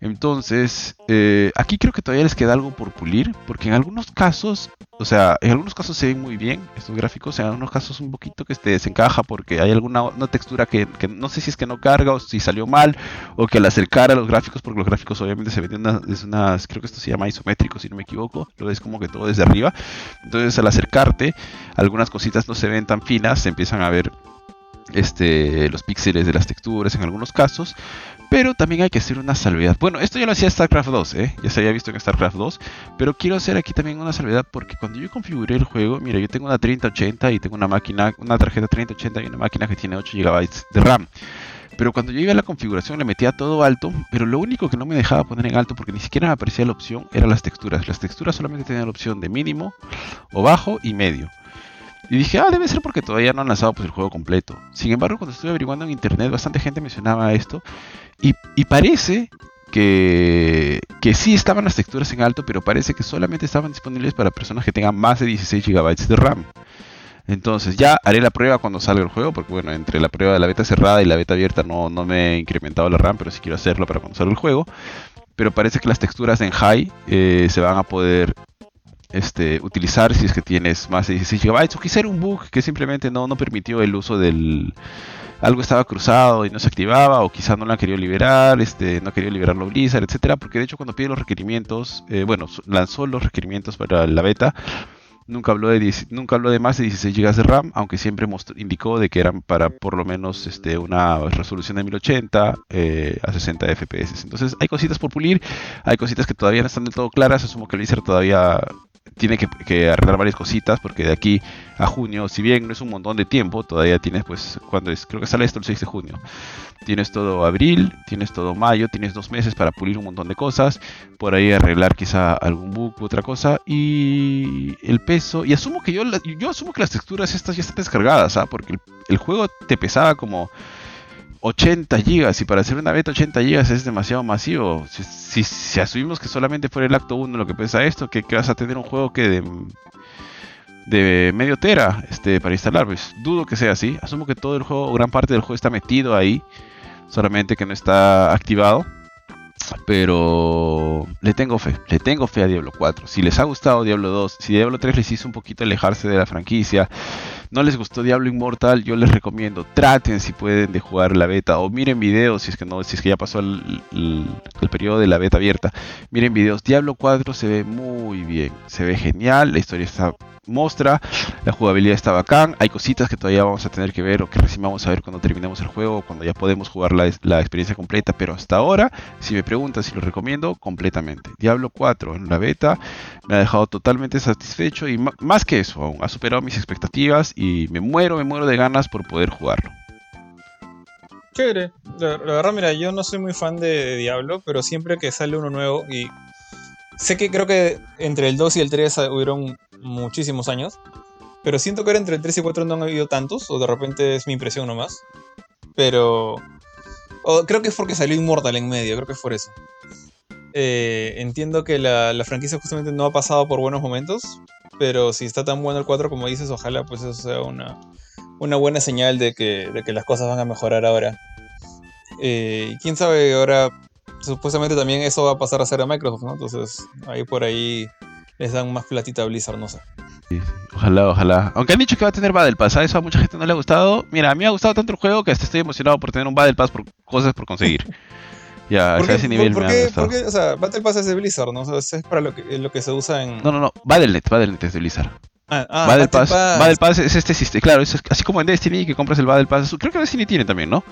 Entonces, eh, aquí creo que todavía les queda algo por pulir, porque en algunos casos, o sea, en algunos casos se ven muy bien estos gráficos, en algunos casos un poquito que se desencaja porque hay alguna una textura que, no sé si es que no carga o si salió mal, o que al acercar a los gráficos, porque los gráficos obviamente se ven una, es unas, creo que esto se llama isométrico si no me equivoco, lo ves como que todo desde arriba, entonces al acercarte, algunas cositas no se ven tan finas, se empiezan a ver este, los píxeles de las texturas en algunos casos, pero también hay que hacer una salvedad. Bueno, esto ya lo hacía StarCraft 2, ¿eh? ya se había visto en StarCraft 2, pero quiero hacer aquí también una salvedad porque cuando yo configuré el juego, mira, yo tengo una 3080 y tengo una máquina, una tarjeta 3080 y una máquina que tiene 8 GB de RAM. Pero cuando llegué a la configuración le metía todo alto, pero lo único que no me dejaba poner en alto porque ni siquiera me aparecía la opción eran las texturas. Las texturas solamente tenían la opción de mínimo o bajo y medio. Y dije, ah, debe ser porque todavía no han lanzado pues, el juego completo. Sin embargo, cuando estuve averiguando en internet, bastante gente mencionaba esto. Y, parece que, que sí estaban las texturas en alto, pero parece que solamente estaban disponibles para personas que tengan más de 16 GB de RAM. Entonces ya haré la prueba cuando salga el juego, porque bueno, entre la prueba de la beta cerrada y la beta abierta no, no me he incrementado la RAM, pero sí quiero hacerlo para cuando salga el juego. Pero parece que las texturas en high eh, se van a poder este, utilizar si es que tienes más de 16 GB o quizá era un bug que simplemente no, no permitió el uso del algo estaba cruzado y no se activaba o quizá no lo han querido liberar, este, no quería liberarlo Blizzard, etcétera, porque de hecho cuando pide los requerimientos, eh, bueno, lanzó los requerimientos para la beta, nunca habló de nunca habló de más de 16 GB de RAM, aunque siempre indicó de que eran para por lo menos este, una resolución de 1080 eh, a 60 FPS. Entonces hay cositas por pulir, hay cositas que todavía no están del todo claras, asumo que Blizzard todavía tiene que, arreglar varias cositas porque de aquí a junio, si bien no es un montón de tiempo, todavía tienes pues cuando es, creo que sale esto el 6 de junio. Tienes todo abril, tienes todo mayo, tienes dos meses para pulir un montón de cosas, por ahí arreglar quizá algún bug u otra cosa y el peso y asumo que yo yo asumo que las texturas estas ya están descargadas, ¿ah? porque el juego te pesaba como 80 gigas y para hacer una beta 80 gigas es demasiado masivo. Si, asumimos que solamente fuera el acto 1 lo que pesa esto, que, vas a tener un juego que de, de medio tera este, para instalar, pues dudo que sea así. Asumo que todo el juego, gran parte del juego está metido ahí, solamente que no está activado. Pero le tengo fe, le tengo fe a Diablo 4. Si les ha gustado Diablo 2, si Diablo 3 les hizo un poquito alejarse de la franquicia, no les gustó Diablo Immortal, yo les recomiendo, traten si pueden de jugar la beta o miren videos si es que no, si es que ya pasó el, el, periodo de la beta abierta. Miren videos, Diablo 4 se ve muy bien, se ve genial, la historia está mostra, la jugabilidad está bacán, hay cositas que todavía vamos a tener que ver o que recién vamos a ver cuando terminemos el juego, cuando ya podemos jugar la, la experiencia completa, pero hasta ahora, si me preguntan si lo recomiendo, completamente. Diablo 4 en la beta me ha dejado totalmente satisfecho y más que eso, aún ha superado mis expectativas y me muero, me muero de ganas por poder jugarlo. Chévere. La, verdad, mira, yo no soy muy fan de Diablo, pero siempre que sale uno nuevo y sé que creo que entre el 2 y el 3 hubieron muchísimos años. Pero siento que ahora entre el 3 y 4 no han habido tantos, o de repente es mi impresión nomás. Pero. creo que es porque salió Immortal en medio, creo que es por eso. Eh, entiendo que la, franquicia justamente no ha pasado por buenos momentos, pero si está tan bueno el 4 como dices, ojalá pues eso sea una, una buena señal de que, de que las cosas van a mejorar ahora. Eh, quién sabe, ahora supuestamente también eso va a pasar a ser a Microsoft, ¿no? Entonces ahí por ahí les dan más platita a Blizzard, no sé. ojalá, ojalá. Aunque han dicho que va a tener Battle Pass, a eso a mucha gente no le ha gustado. Mira, a mí me ha gustado tanto el juego que hasta estoy emocionado por tener un Battle Pass por cosas por conseguir. ya, a ese nivel me ha gustado. o sea, Battle Pass es de Blizzard, ¿no? O sea, es para lo que, lo que se usa en... No, no, no, Battle.net, Battle.net es de Blizzard. Ah, ah Battle, Pass, Battle Pass es este sistema, claro, es así como en Destiny que compras el Battle Pass, creo que Destiny tiene también, ¿no?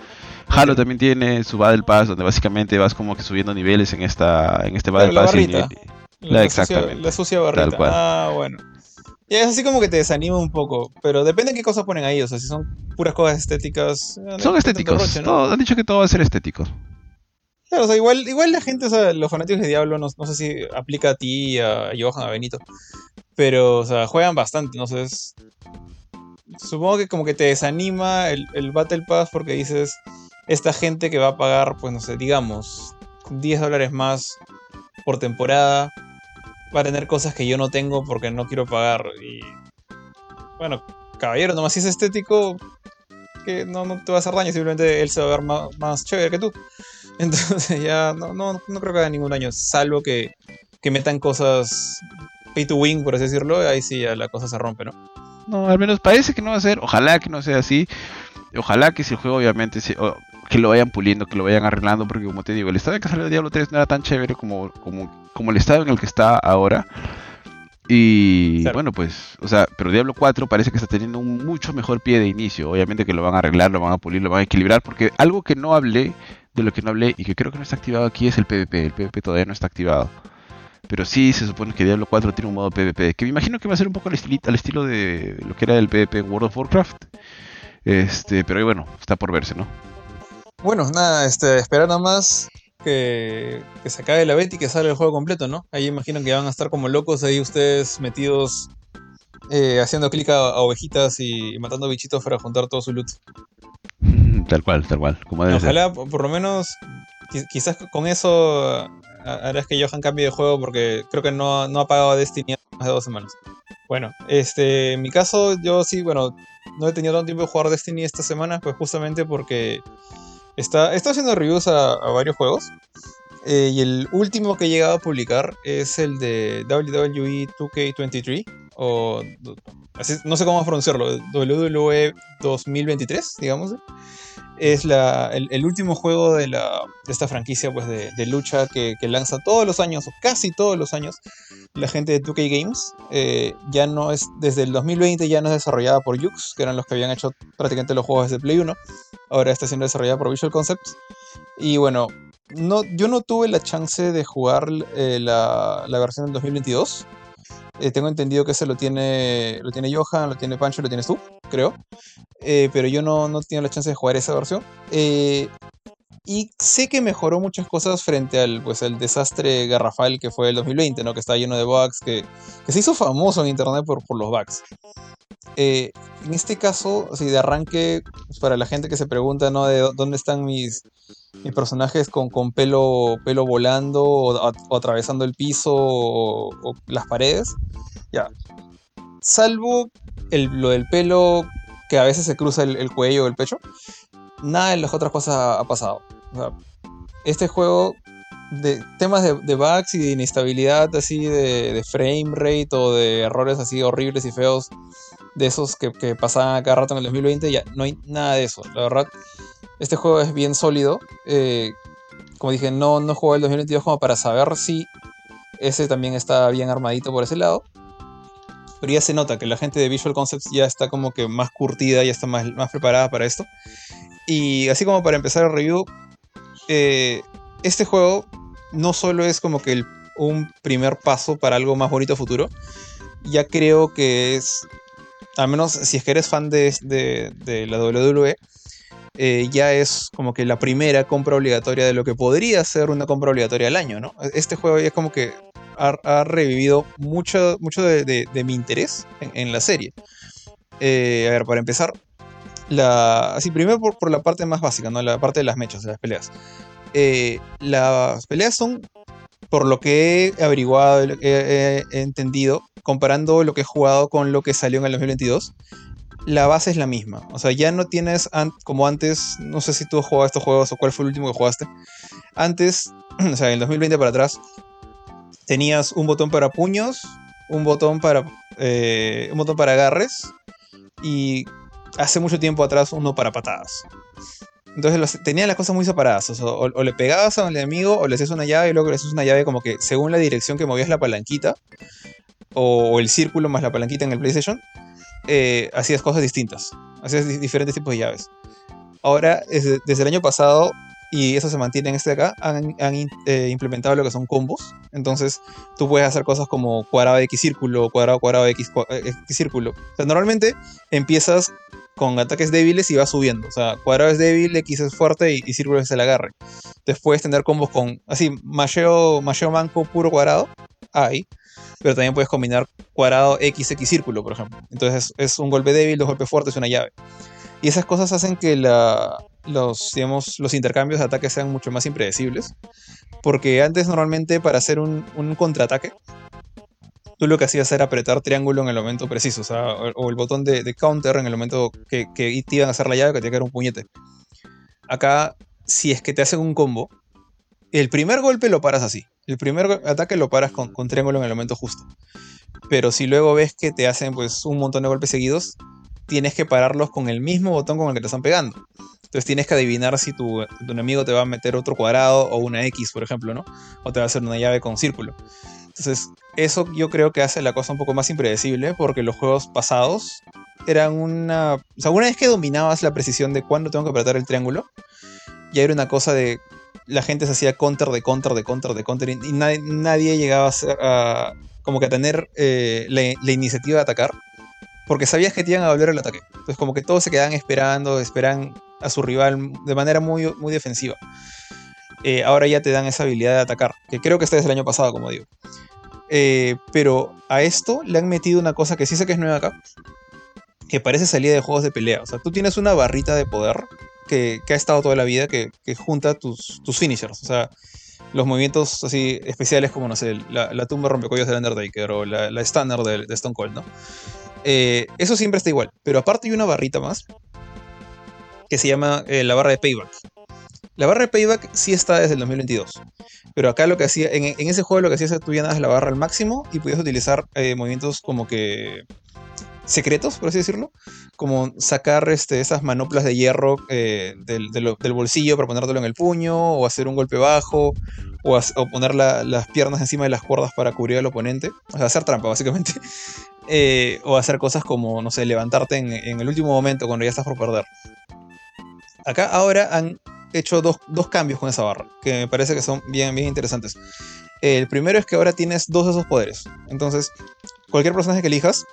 Halo también tiene su Battle Pass donde básicamente vas como que subiendo niveles en esta en este Battle Pass y, la, exactamente. la sucia barrita. Ah, bueno. Y es así como que te desanima un poco, pero depende de qué cosas ponen ahí, o sea, si son puras cosas estéticas. Eh, son estéticos, han dicho que todo va a ser estético. Claro, o sea, igual, igual la gente, o sea, los fanáticos de Diablo, no, sé si aplica a ti, a Johan, a Benito, pero, o sea, juegan bastante, no sé, supongo que como que te desanima el, el Battle Pass porque dices, esta gente que va a pagar, pues no sé, digamos, 10 dólares más por temporada, va a tener cosas que yo no tengo porque no quiero pagar. Y bueno, caballero, nomás si es estético, que no, no te va a hacer daño, simplemente él se va a ver más, chévere que tú. Entonces ya no, no, no creo que haga ningún daño, salvo que, que metan cosas pay to win, por así decirlo, ahí sí ya la cosa se rompe, ¿no? No, al menos parece que no va a ser, ojalá que no sea así, ojalá que si el juego obviamente, que lo vayan puliendo, que lo vayan arreglando, porque como te digo, el estado en que salió Diablo 3 no era tan chévere como, como, como el estado en el que está ahora. Y bueno, pues, o sea, pero Diablo 4 parece que está teniendo un mucho mejor pie de inicio. Obviamente que lo van a arreglar, lo van a pulir, lo van a equilibrar, porque algo que no hablé, de lo que no hablé y que creo que no está activado aquí es el PvP. El PvP todavía no está activado. Pero sí se supone que Diablo 4 tiene un modo PvP, que me imagino que va a ser un poco al, al estilo de lo que era el PvP en World of Warcraft. Este, pero bueno, está por verse, ¿no? Bueno, nada, este, esperar nada más que, se acabe la beta y que salga el juego completo, ¿no? Ahí imagino que van a estar como locos ahí ustedes metidos eh, haciendo clic a, ovejitas y, matando bichitos para juntar todo su loot. Tal cual, tal cual. Como Ojalá, por lo menos, quizás con eso harás que Johan cambie de juego porque creo que no, no ha pagado Destiny más de dos semanas. Bueno, este, en mi caso, yo sí, bueno, no he tenido tanto tiempo de jugar Destiny esta semana, pues justamente porque Está, haciendo reviews a, varios juegos. Eh, y el último que he llegado a publicar es el de WWE 2K23. O no sé cómo pronunciarlo. WWE 2023, digamos es el, último juego de, la, de esta franquicia pues, de, lucha que, lanza todos los años, o casi todos los años, la gente de 2K Games. Eh, ya no es, desde el 2020 ya no es desarrollada por Yux, que eran los que habían hecho prácticamente los juegos de Play 1. Ahora está siendo desarrollada por Visual Concepts. Y bueno, no, yo no tuve la chance de jugar eh, la, la versión del 2022. Eh, tengo entendido que ese lo tiene, lo tiene Johan, lo tiene Pancho, lo tienes tú, creo. Eh, pero yo no, no tengo la chance de jugar esa versión. Eh, y sé que mejoró muchas cosas frente al pues, el desastre garrafal que fue el 2020, ¿no? Que está lleno de bugs, que, se hizo famoso en internet por, por los bugs. En este caso, así de arranque, pues, para la gente que se pregunta, ¿no? De dónde están mis personajes con, con pelo, pelo volando o, atravesando el piso o, las paredes. Ya. Salvo el, lo del pelo que a veces se cruza el, el cuello o el pecho, nada de las otras cosas ha pasado. Este juego, de temas de, bugs y de inestabilidad, así de, frame rate o de errores así horribles y feos, de esos que, que pasaban cada rato en el 2020, ya no hay nada de eso. La verdad, este juego es bien sólido. Eh, como dije, no, no juego el 2022 como para saber si ese también está bien armadito por ese lado. Pero ya se nota que la gente de Visual Concepts ya está como que más curtida, ya está más, más preparada para esto. Y así como para empezar el review, eh, este juego no solo es como que un primer paso para algo más bonito futuro, ya creo que es, al menos si es que eres fan de, de, de la WWE, eh, ya es como que la primera compra obligatoria de lo que podría ser una compra obligatoria al año, ¿no? Este juego es como que ha, revivido mucho, mucho de, mi interés en, la serie. Eh, a ver, para empezar, la, primero por, la parte más básica, ¿no? La parte de las mechas, de las peleas. Eh, las peleas son, por lo que he averiguado, he, he, he, entendido, comparando lo que he jugado con lo que salió en el 2022, la base es la misma. O sea, ya no tienes como antes, no sé si tú has jugado estos juegos o cuál fue el último que jugaste. Antes, o sea, en el 2020 para atrás, tenías un botón para puños, un botón para, eh, un botón para agarres y hace mucho tiempo atrás uno para patadas. Entonces los, tenían las cosas muy separadas. O, le pegabas a un enemigo o le hacías una llave y luego le hacías una llave como que según la dirección que movías la palanquita o el círculo más la palanquita en el PlayStation, eh, hacías cosas distintas. Hacías di diferentes tipos de llaves. Ahora, desde, desde, el año pasado, y eso se mantiene en este de acá, han, eh, implementado lo que son combos. Entonces, tú puedes hacer cosas como cuadrado X círculo, cuadrado, cuadrado X, X círculo. O sea, normalmente empiezas con ataques débiles y va subiendo. O sea, cuadrado es débil, X es fuerte y, y círculo es el agarre. Puedes tener combos con, así, macheo, macheo manco puro cuadrado, ahí. Pero también puedes combinar cuadrado, X, X círculo, por ejemplo. Entonces es, un golpe débil, dos golpes fuertes, una llave. Y esas cosas hacen que los, intercambios de ataques sean mucho más impredecibles. Porque antes normalmente para hacer un, contraataque tú lo que hacías era apretar triángulo en el momento preciso, o, el botón de, counter en el momento que, que, te iban a hacer la llave, que te iba a caer un puñete. Acá, si es que te hacen un combo, el primer golpe lo paras así. El primer ataque lo paras con, con, triángulo en el momento justo. Pero si luego ves que te hacen pues un montón de golpes seguidos, tienes que pararlos con el mismo botón con el que te están pegando. Entonces tienes que adivinar si tu, tu enemigo te va a meter otro cuadrado o una X, por ejemplo, ¿no? O te va a hacer una llave con círculo. Entonces, eso yo creo que hace la cosa un poco más impredecible, porque los juegos pasados eran una... O sea, una vez que dominabas la precisión de cuándo tengo que apretar el triángulo, ya era una cosa de... La gente se hacía counter de counter de counter de counter y nadie, llegaba a, como que a tener eh, la, iniciativa de atacar, porque sabías que te iban a volver el ataque. Entonces como que todos se quedaban esperando, esperan a su rival de manera muy, muy defensiva eh, ahora ya te dan esa habilidad de atacar, que creo que está desde el año pasado, como digo. Eh, pero a esto le han metido una cosa que sí sé que es nueva acá, que parece salida de juegos de pelea. O sea, tú tienes una barrita de poder que, ha estado toda la vida, que, junta tus, finishers. O sea, los movimientos así especiales como, no sé, la, la tumba rompecuellos del Undertaker o la, la Stunner de, Stone Cold, ¿no? Eh, eso siempre está igual. Pero aparte hay una barrita más que se llama eh, la barra de payback. La barra de payback sí está desde el 2022. Pero acá lo que hacía, en, ese juego lo que hacía es que tú llenabas la barra al máximo y podías utilizar eh, movimientos como que secretos, por así decirlo, como sacar este, esas manoplas de hierro eh, del, bolsillo para ponértelo en el puño, o hacer un golpe bajo, o, poner la, las piernas encima de las cuerdas para cubrir al oponente, o sea, hacer trampa básicamente, eh, o hacer cosas como, no sé, levantarte en, en, el último momento cuando ya estás por perder. Acá ahora han hecho dos, dos, cambios con esa barra, que me parece que son bien, bien interesantes. El primero es que ahora tienes dos de esos poderes. Entonces, cualquier personaje que elijas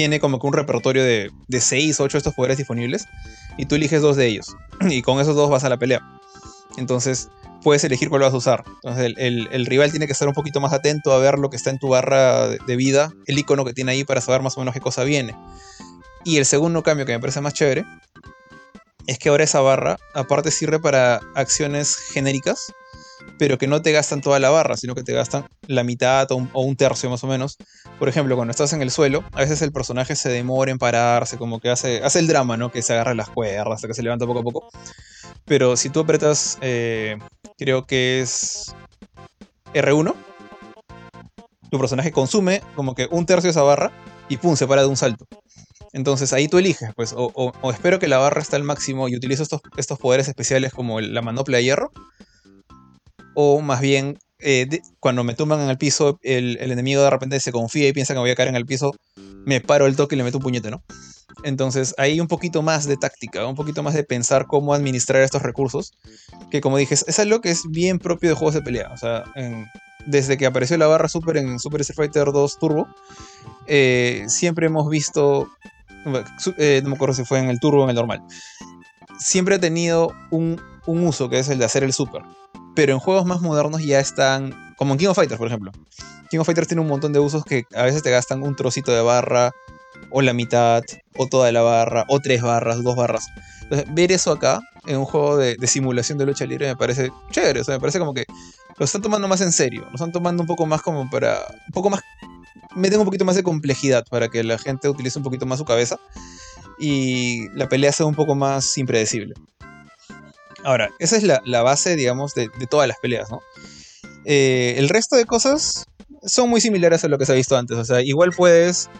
tiene como que un repertorio de, de 6 o 8 de estos poderes disponibles y tú eliges dos de ellos y con esos dos vas a la pelea. Entonces puedes elegir cuál vas a usar. Entonces el, rival tiene que estar un poquito más atento a ver lo que está en tu barra de, vida, el icono que tiene ahí para saber más o menos qué cosa viene. Y el segundo cambio que me parece más chévere es que ahora esa barra aparte sirve para acciones genéricas pero que no te gastan toda la barra, sino que te gastan la mitad o un, tercio más o menos. Por ejemplo, cuando estás en el suelo, a veces el personaje se demora en pararse, como que hace, hace el drama, ¿no? Que se agarra las cuerdas hasta que se levanta poco a poco. Pero si tú apretas, eh, creo que es R1, tu personaje consume como que un tercio de esa barra y pum, se para de un salto. Entonces ahí tú eliges, pues, o, espero que la barra esté al máximo y utilizo estos, estos poderes especiales como la manopla de hierro, o más bien eh, cuando me tumban en el piso, el, enemigo de repente se confía y piensa que me voy a caer en el piso, me paro el toque y le meto un puñete, ¿no? Entonces hay un poquito más de táctica, un poquito más de pensar cómo administrar estos recursos, que como dije, es algo que es bien propio de juegos de pelea. O sea, desde que apareció la barra super en Super Street Fighter 2 Turbo, eh, siempre hemos visto, eh, no me acuerdo si fue en el Turbo o en el normal, siempre ha tenido un, un uso que es el de hacer el super pero en juegos más modernos ya están, como en King of Fighters, por ejemplo. King of Fighters tiene un montón de usos que a veces te gastan un trocito de barra, o la mitad, o toda la barra, o tres barras, dos barras. Entonces, ver eso acá, en un juego de, simulación de lucha libre, me parece chévere. O sea, me parece como que lo están tomando más en serio. Lo están tomando un poco más como para. Un poco más. Meten un poquito más de complejidad para que la gente utilice un poquito más su cabeza. Y la pelea sea un poco más impredecible. Ahora, esa es la, base, digamos, de, todas las peleas, ¿no? Eh, el resto de cosas son muy similares a lo que se ha visto antes. O sea, igual puedes,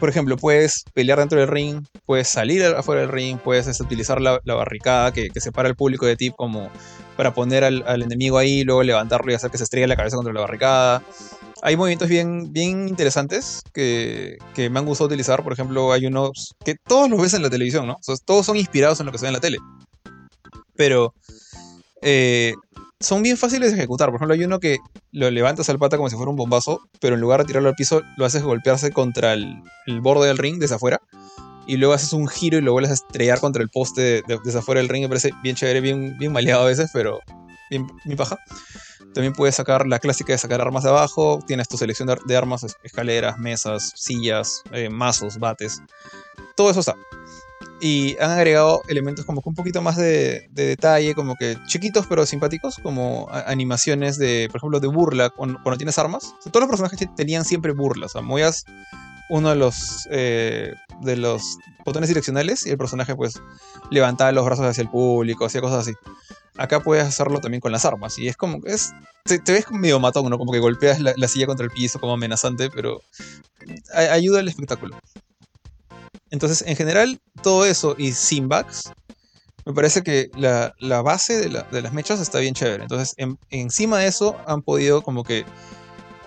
por ejemplo, puedes pelear dentro del ring, puedes salir afuera del ring, puedes este, utilizar la, barricada que, separa al público de ti como para poner al, enemigo ahí, luego levantarlo y hacer que se estrelle la cabeza contra la barricada. Hay movimientos bien, bien interesantes que, que me han gustado utilizar. Por ejemplo, hay unos que todos los ves en la televisión, ¿no? Todos son inspirados en lo que se ve en la tele pero eh, son bien fáciles de ejecutar. Por ejemplo, hay uno que lo levantas al pata como si fuera un bombazo, pero en lugar de tirarlo al piso, lo haces golpearse contra el, borde del ring desde afuera. Y luego haces un giro y lo vuelves a estrellar contra el poste desde afuera del ring. Me parece bien chévere, bien, bien maleado a veces, pero bien, paja. También puedes sacar la clásica de sacar armas de abajo. Tienes tu selección de, armas, escaleras, mesas, sillas, eh, mazos, bates. Todo eso está. Y han agregado elementos como que un poquito más de, detalle, como que chiquitos pero simpáticos, como animaciones de, por ejemplo, de burla cuando, tienes armas. todos los personajes tenían siempre burlas. O sea, uno de los, eh, de los botones direccionales y el personaje pues levantaba los brazos hacia el público, hacía cosas así. Acá puedes hacerlo también con las armas y es como que es te, ves medio matón, ¿no? Como que golpeas la, la, silla contra el piso como amenazante, pero ayuda al espectáculo. Entonces, en general, todo eso y sin bugs, me parece que la, base de, las mechas está bien chévere. Entonces, encima de eso, han podido como que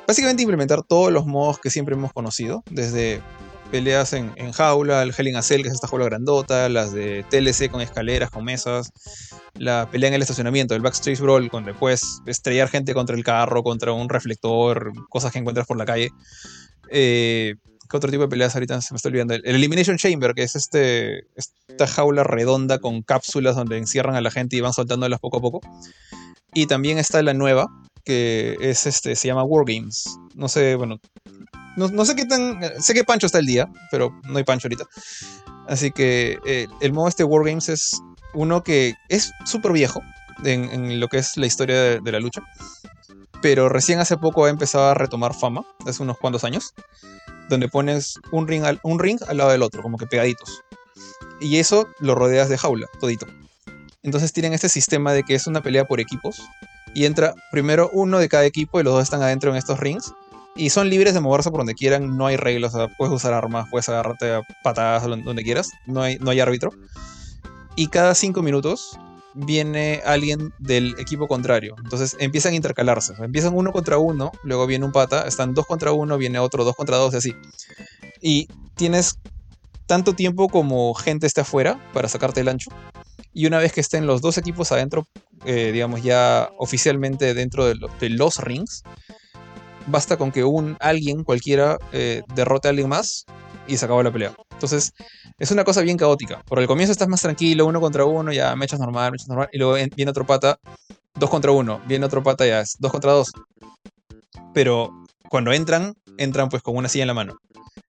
básicamente implementar todos los modos que siempre hemos conocido, desde peleas en, jaula, el Hell in a Cell, que es esta jaula grandota, las de TLC con escaleras, con mesas, la pelea en el estacionamiento, el Backstage Brawl, donde puedes estrellar gente contra el carro, contra un reflector, cosas que encuentras por la calle. Eh, ¿Qué otro tipo de peleas ahorita se me está olvidando? El Elimination Chamber, que es este, esta jaula redonda con cápsulas donde encierran a la gente y van soltándolas poco a poco. Y también está la nueva, que es este, se llama Wargames. No sé, bueno, no, sé qué tan. Sé que Pancho está el día, pero no hay Pancho ahorita. Así que eh, el modo este Wargames es uno que es súper viejo en, lo que es la historia de, de, la lucha. Pero recién hace poco ha empezado a retomar fama, hace unos cuantos años donde pones un ring, al, un ring al lado del otro, como que pegaditos. Y eso lo rodeas de jaula, todito. Entonces tienen este sistema de que es una pelea por equipos. Y entra primero uno de cada equipo y los dos están adentro en estos rings. Y son libres de moverse por donde quieran, no hay reglas, puedes usar armas, puedes agarrarte a patadas donde quieras, no hay, no hay árbitro. Y cada cinco minutos viene alguien del equipo contrario. Entonces empiezan a intercalarse. empiezan uno contra uno, luego viene un pata, están dos contra uno, viene otro dos contra dos y así. Y tienes tanto tiempo como gente esté afuera para sacarte el ancho. Y una vez que estén los dos equipos adentro, eh, digamos ya oficialmente dentro de, los rings, basta con que un alguien, cualquiera, eh, derrote a alguien más y se acabó la pelea. Entonces, es una cosa bien caótica. Por el comienzo estás más tranquilo, uno contra uno, ya me echas normal, me echas normal, y luego viene otro pata, dos contra uno, viene otro pata, ya es dos contra dos. Pero cuando entran, entran pues con una silla en la mano,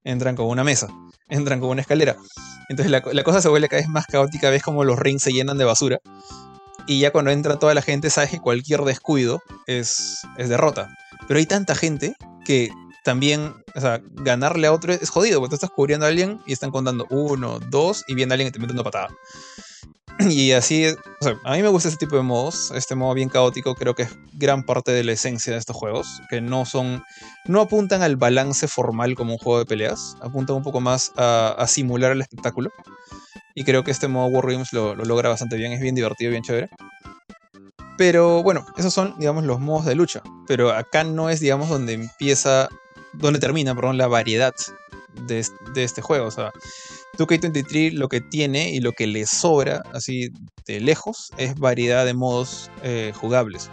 entran con una mesa, entran con una escalera. Entonces la, la cosa se vuelve cada vez más caótica, ves como los rings se llenan de basura. Y ya cuando entra toda la gente, sabes que cualquier descuido es, es derrota. Pero hay tanta gente que también, o sea, ganarle a otro es jodido, porque tú estás cubriendo a alguien y están contando uno, dos, y viene alguien y te mete una patada. Y así, o sea, a mí me gusta este tipo de modos, este modo bien caótico creo que es gran parte de la esencia de estos juegos, que no son, no apuntan al balance formal como un juego de peleas, apuntan un poco más a, simular el espectáculo. Y creo que este modo Wargames lo, lo logra bastante bien, es bien divertido, bien chévere. Pero bueno, esos son, digamos, los modos de lucha. Pero acá no es, digamos, donde empieza, donde termina, perdón, la variedad de, este juego. O sea, 2K23 lo que tiene y lo que le sobra, así de lejos, es variedad de modos eh, jugables.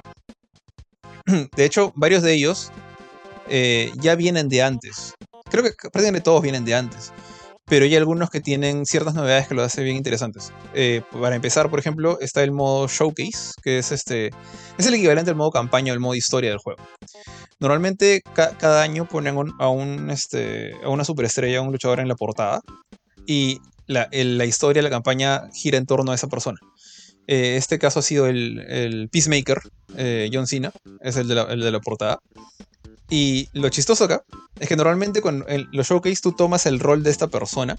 De hecho, varios de ellos eh, ya vienen de antes. Creo que prácticamente todos vienen de antes pero hay algunos que tienen ciertas novedades que lo hacen bien interesantes. Eh, para empezar, por ejemplo, está el modo Showcase, que es este es el equivalente al modo campaña o el modo historia del juego. Normalmente cada año ponen a, un, este, a una superestrella, a un luchador en la portada, y la, la historia, la campaña gira en torno a esa persona. Eh, este caso ha sido el, Peacemaker, eh, John Cena, es el de, la, el de la portada. Y lo chistoso acá es que normalmente con los showcase tú tomas el rol de esta persona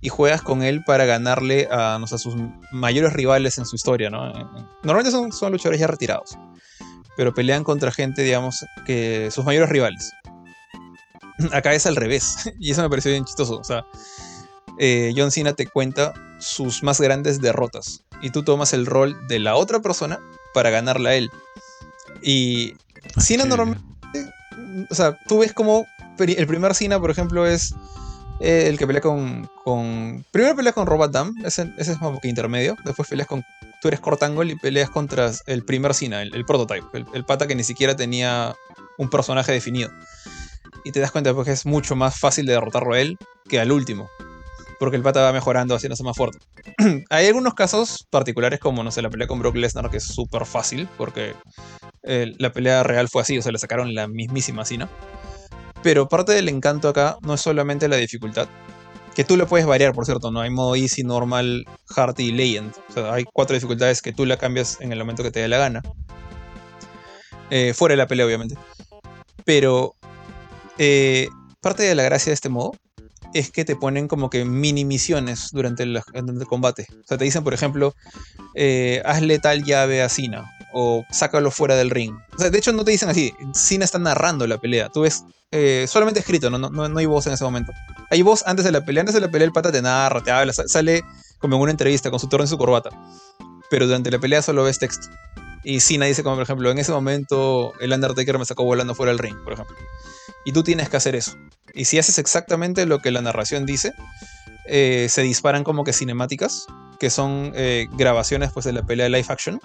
y juegas con él para ganarle a, no sus mayores rivales en su historia, ¿no? Normalmente son, son luchadores ya retirados, pero pelean contra gente, digamos, que sus mayores rivales. Acá es al revés, y eso me pareció bien chistoso. O sea, eh, John Cena te cuenta sus más grandes derrotas, y tú tomas el rol de la otra persona para ganarle a él. Y Cena normalmente o sea, tú ves como el primer Cena, por ejemplo, es eh, el que pelea con, con... Primero pelea con Robot Dam, ese, es como que intermedio. Después peleas con... Tú eres Cortangle y peleas contra el primer Cena, el, prototype. El, pata que ni siquiera tenía un personaje definido. Y te das cuenta pues, que es mucho más fácil de derrotarlo a él que al último. Porque el pata va mejorando, haciéndose más fuerte. Hay algunos casos particulares como, no sé, la pelea con Brock Lesnar, que es súper fácil, porque la pelea real fue así, o sea, le sacaron la mismísima así, ¿no? Pero parte del encanto acá no es solamente la dificultad, que tú le puedes variar, por cierto, ¿no? Hay modo easy, normal, hard y legend. O sea, hay cuatro dificultades que tú la cambias en el momento que te dé la gana. Eh, fuera de la pelea, obviamente. Pero eh, parte de la gracia de este modo es que te ponen como que mini misiones durante el, combate. O sea, te dicen, por ejemplo, eh, hazle tal llave a Sina o sácalo fuera del ring. O sea, de hecho no te dicen así, Sina está narrando la pelea. Tú ves eh, solamente escrito, no, no, no, hay voz en ese momento. Hay voz antes de la pelea, antes de la pelea el pata te narra, te habla, sale como en una entrevista con su torre en su corbata. Pero durante la pelea solo ves texto. Y Sina dice como por ejemplo, en ese momento el Undertaker me sacó volando fuera del ring, por ejemplo. Y tú tienes que hacer eso. Y si haces exactamente lo que la narración dice, eh, se disparan como que cinemáticas, que son eh, grabaciones pues, de la pelea de live action.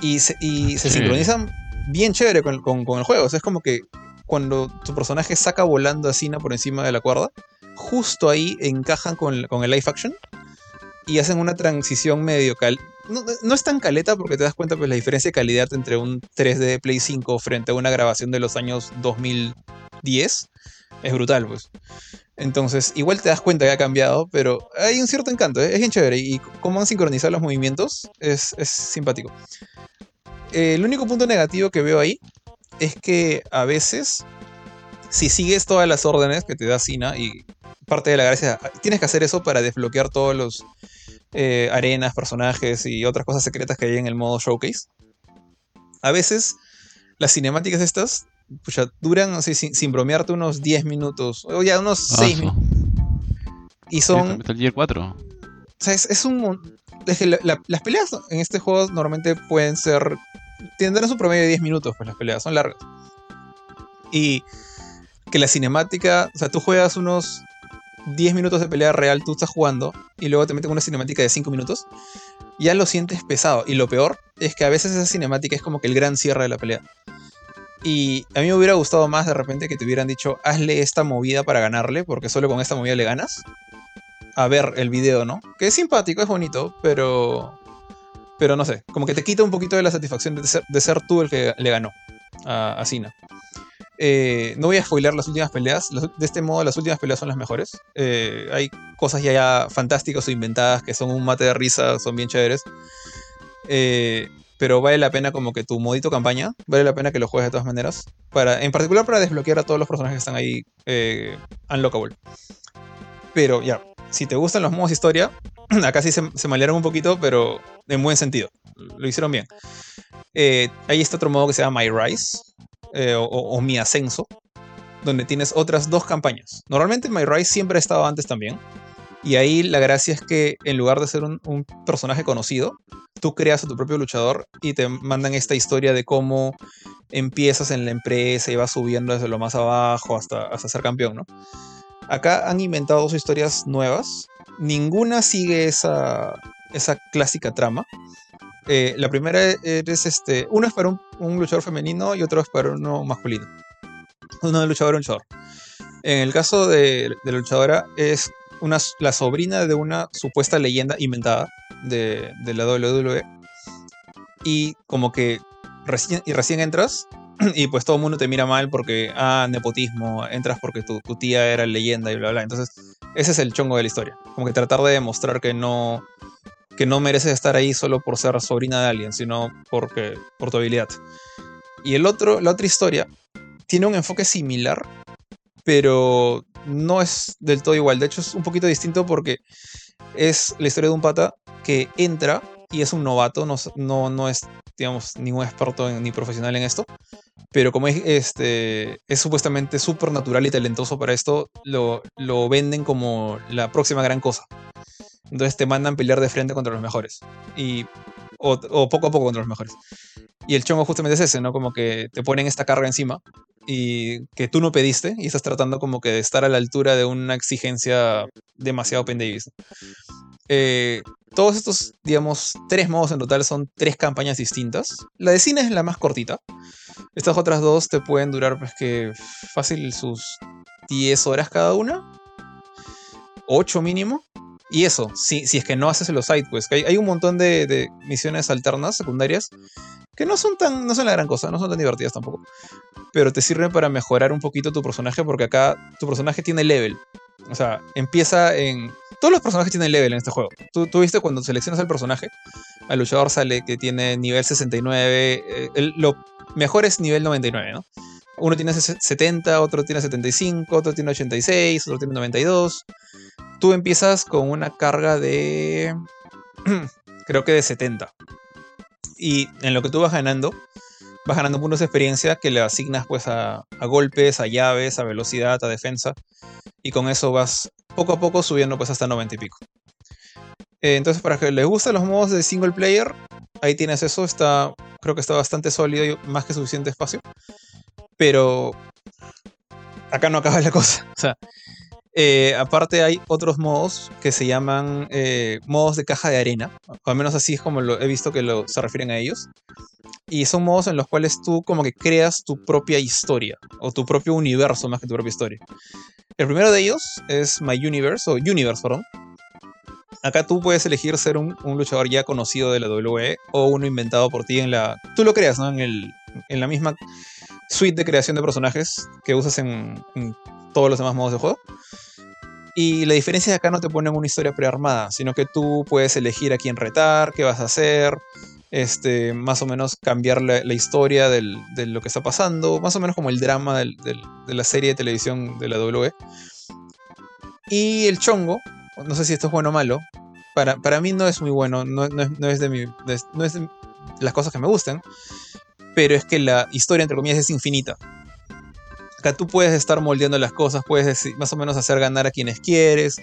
Y se, sincronizan bien chévere con, el juego. O sea, es como que cuando tu personaje saca volando a Cina por encima de la cuerda, justo ahí encajan con, con el live action y hacen una transición medio cal no, no, es tan caleta porque te das cuenta pues la diferencia de calidad entre un 3D Play 5 frente a una grabación de los años 2010 es brutal, pues. Entonces, igual te das cuenta que ha cambiado, pero hay un cierto encanto, ¿eh? es bien chévere. Y cómo han sincronizado los movimientos es, simpático. el único punto negativo que veo ahí es que a veces, si sigues todas las órdenes que te da Sina, y parte de la gracia, tienes que hacer eso para desbloquear todos los eh, arenas, personajes y otras cosas secretas que hay en el modo showcase. A veces, las cinemáticas estas pucha, duran, sin, bromearte, unos 10 minutos, o ya unos 6 minutos. Y son... el 4. O sea, es, un... las peleas en este juego normalmente pueden ser... Tendrán su promedio de 10 minutos, pues las peleas son largas. Y que la cinemática, o sea, tú juegas unos 10 minutos de pelea real, tú estás jugando, y luego te meten una cinemática de 5 minutos, ya lo sientes pesado. Y lo peor es que a veces esa cinemática es como que el gran cierre de la pelea. Y a mí me hubiera gustado más de repente que te hubieran dicho, hazle esta movida para ganarle, porque solo con esta movida le ganas. A ver el video, ¿no? Que es simpático, es bonito, pero... Pero no sé, como que te quita un poquito de la satisfacción de ser, de ser tú el que le ganó a, a. Eh, no voy a spoiler las últimas peleas. De este modo, las últimas peleas son las mejores. Eh, hay cosas ya, fantásticas o inventadas que son un mate de risa, son bien chéveres. Eh, pero vale la pena como que tu modito campaña, vale la pena que lo juegues de todas maneras. Para, en particular para desbloquear a todos los personajes que están ahí unlockable. Pero ya, si te gustan los modos historia, acá sí se, se malearon un poquito, pero en buen sentido. Lo hicieron bien. ahí está otro modo que se llama My Rise, eh, o, Mi Ascenso, donde tienes otras dos campañas. Normalmente My Rise siempre ha estado antes también. Y ahí la gracia es que en lugar de ser un, personaje conocido, tú creas a tu propio luchador y te mandan esta historia de cómo empiezas en la empresa y vas subiendo desde lo más abajo hasta, hasta ser campeón, ¿no? Acá han inventado dos historias nuevas. Ninguna sigue esa, esa clásica trama. Eh, la primera es este. Uno es para un, luchador femenino y otro es para uno masculino. Uno de luchador y un luchador. En el caso de, la luchadora, es una, la sobrina de una supuesta leyenda inventada de, la WWE. Y como que recién, y recién entras y pues todo el mundo te mira mal porque, ah, nepotismo, entras porque tu, tu, tía era leyenda y bla, bla. Entonces, ese es el chongo de la historia. Como que tratar de demostrar que no, que no mereces estar ahí solo por ser sobrina de alguien, sino porque, por tu habilidad. Y el otro, la otra historia tiene un enfoque similar, pero no es del todo igual. De hecho, es un poquito distinto porque es la historia de un pata que entra y es un novato, no, no, no es, digamos, ningún experto ni profesional en esto. Pero como es, este, es supuestamente súper natural y talentoso para esto, lo, lo venden como la próxima gran cosa. Entonces te mandan pelear de frente contra los mejores. Y, o, poco a poco contra los mejores. Y el chongo justamente es ese, ¿no? Como que te ponen esta carga encima y que tú no pediste y estás tratando como que de estar a la altura de una exigencia demasiado pendavis. Eh, todos estos, digamos, tres modos en total son tres campañas distintas. La de cine es la más cortita. Estas otras dos te pueden durar, pues que fácil sus 10 horas cada una. 8 mínimo. Y eso, si, si es que no haces los sidequests, hay, hay un montón de, misiones alternas, secundarias, que no son tan, no son la gran cosa, no son tan divertidas tampoco. Pero te sirven para mejorar un poquito tu personaje, porque acá tu personaje tiene level. O sea, empieza en. Todos los personajes tienen level en este juego. Tú, tú viste cuando seleccionas al personaje, al luchador sale que tiene nivel 69. Eh, lo mejor es nivel 99, ¿no? Uno tiene 70, otro tiene 75, otro tiene 86, otro tiene 92 tú empiezas con una carga de. creo que de 70. Y en lo que tú vas ganando, vas ganando puntos de experiencia que le asignas pues a, golpes, a llaves, a velocidad, a defensa. Y con eso vas poco a poco subiendo pues hasta 90 y pico. Eh, entonces, para que les gusten los modos de single player, ahí tienes eso. Está, creo que está bastante sólido y más que suficiente espacio. Pero acá no acaba la cosa. O sea, eh, aparte hay otros modos que se llaman eh, modos de caja de arena, o al menos así es como he visto que se refieren a ellos. Y son modos en los cuales tú como que creas tu propia historia, o tu propio universo más que tu propia historia. El primero de ellos es My Universe, o Universe, perdón. Acá tú puedes elegir ser un, luchador ya conocido de la WWE o uno inventado por ti en la... Tú lo creas, ¿no? En, el, en la misma suite de creación de personajes que usas en, todos los demás modos de juego. Y la diferencia es que acá no te ponen una historia prearmada, sino que tú puedes elegir a quién retar, qué vas a hacer, este, más o menos cambiar la, historia de lo que está pasando, más o menos como el drama de la serie de televisión de la W. Y el chongo, no sé si esto es bueno o malo, para, para mí no es muy bueno, no, es, de mi, no es de las cosas que me gustan, pero es que la historia, entre comillas, es infinita tú puedes estar moldeando las cosas, puedes más o menos hacer ganar a quienes quieres,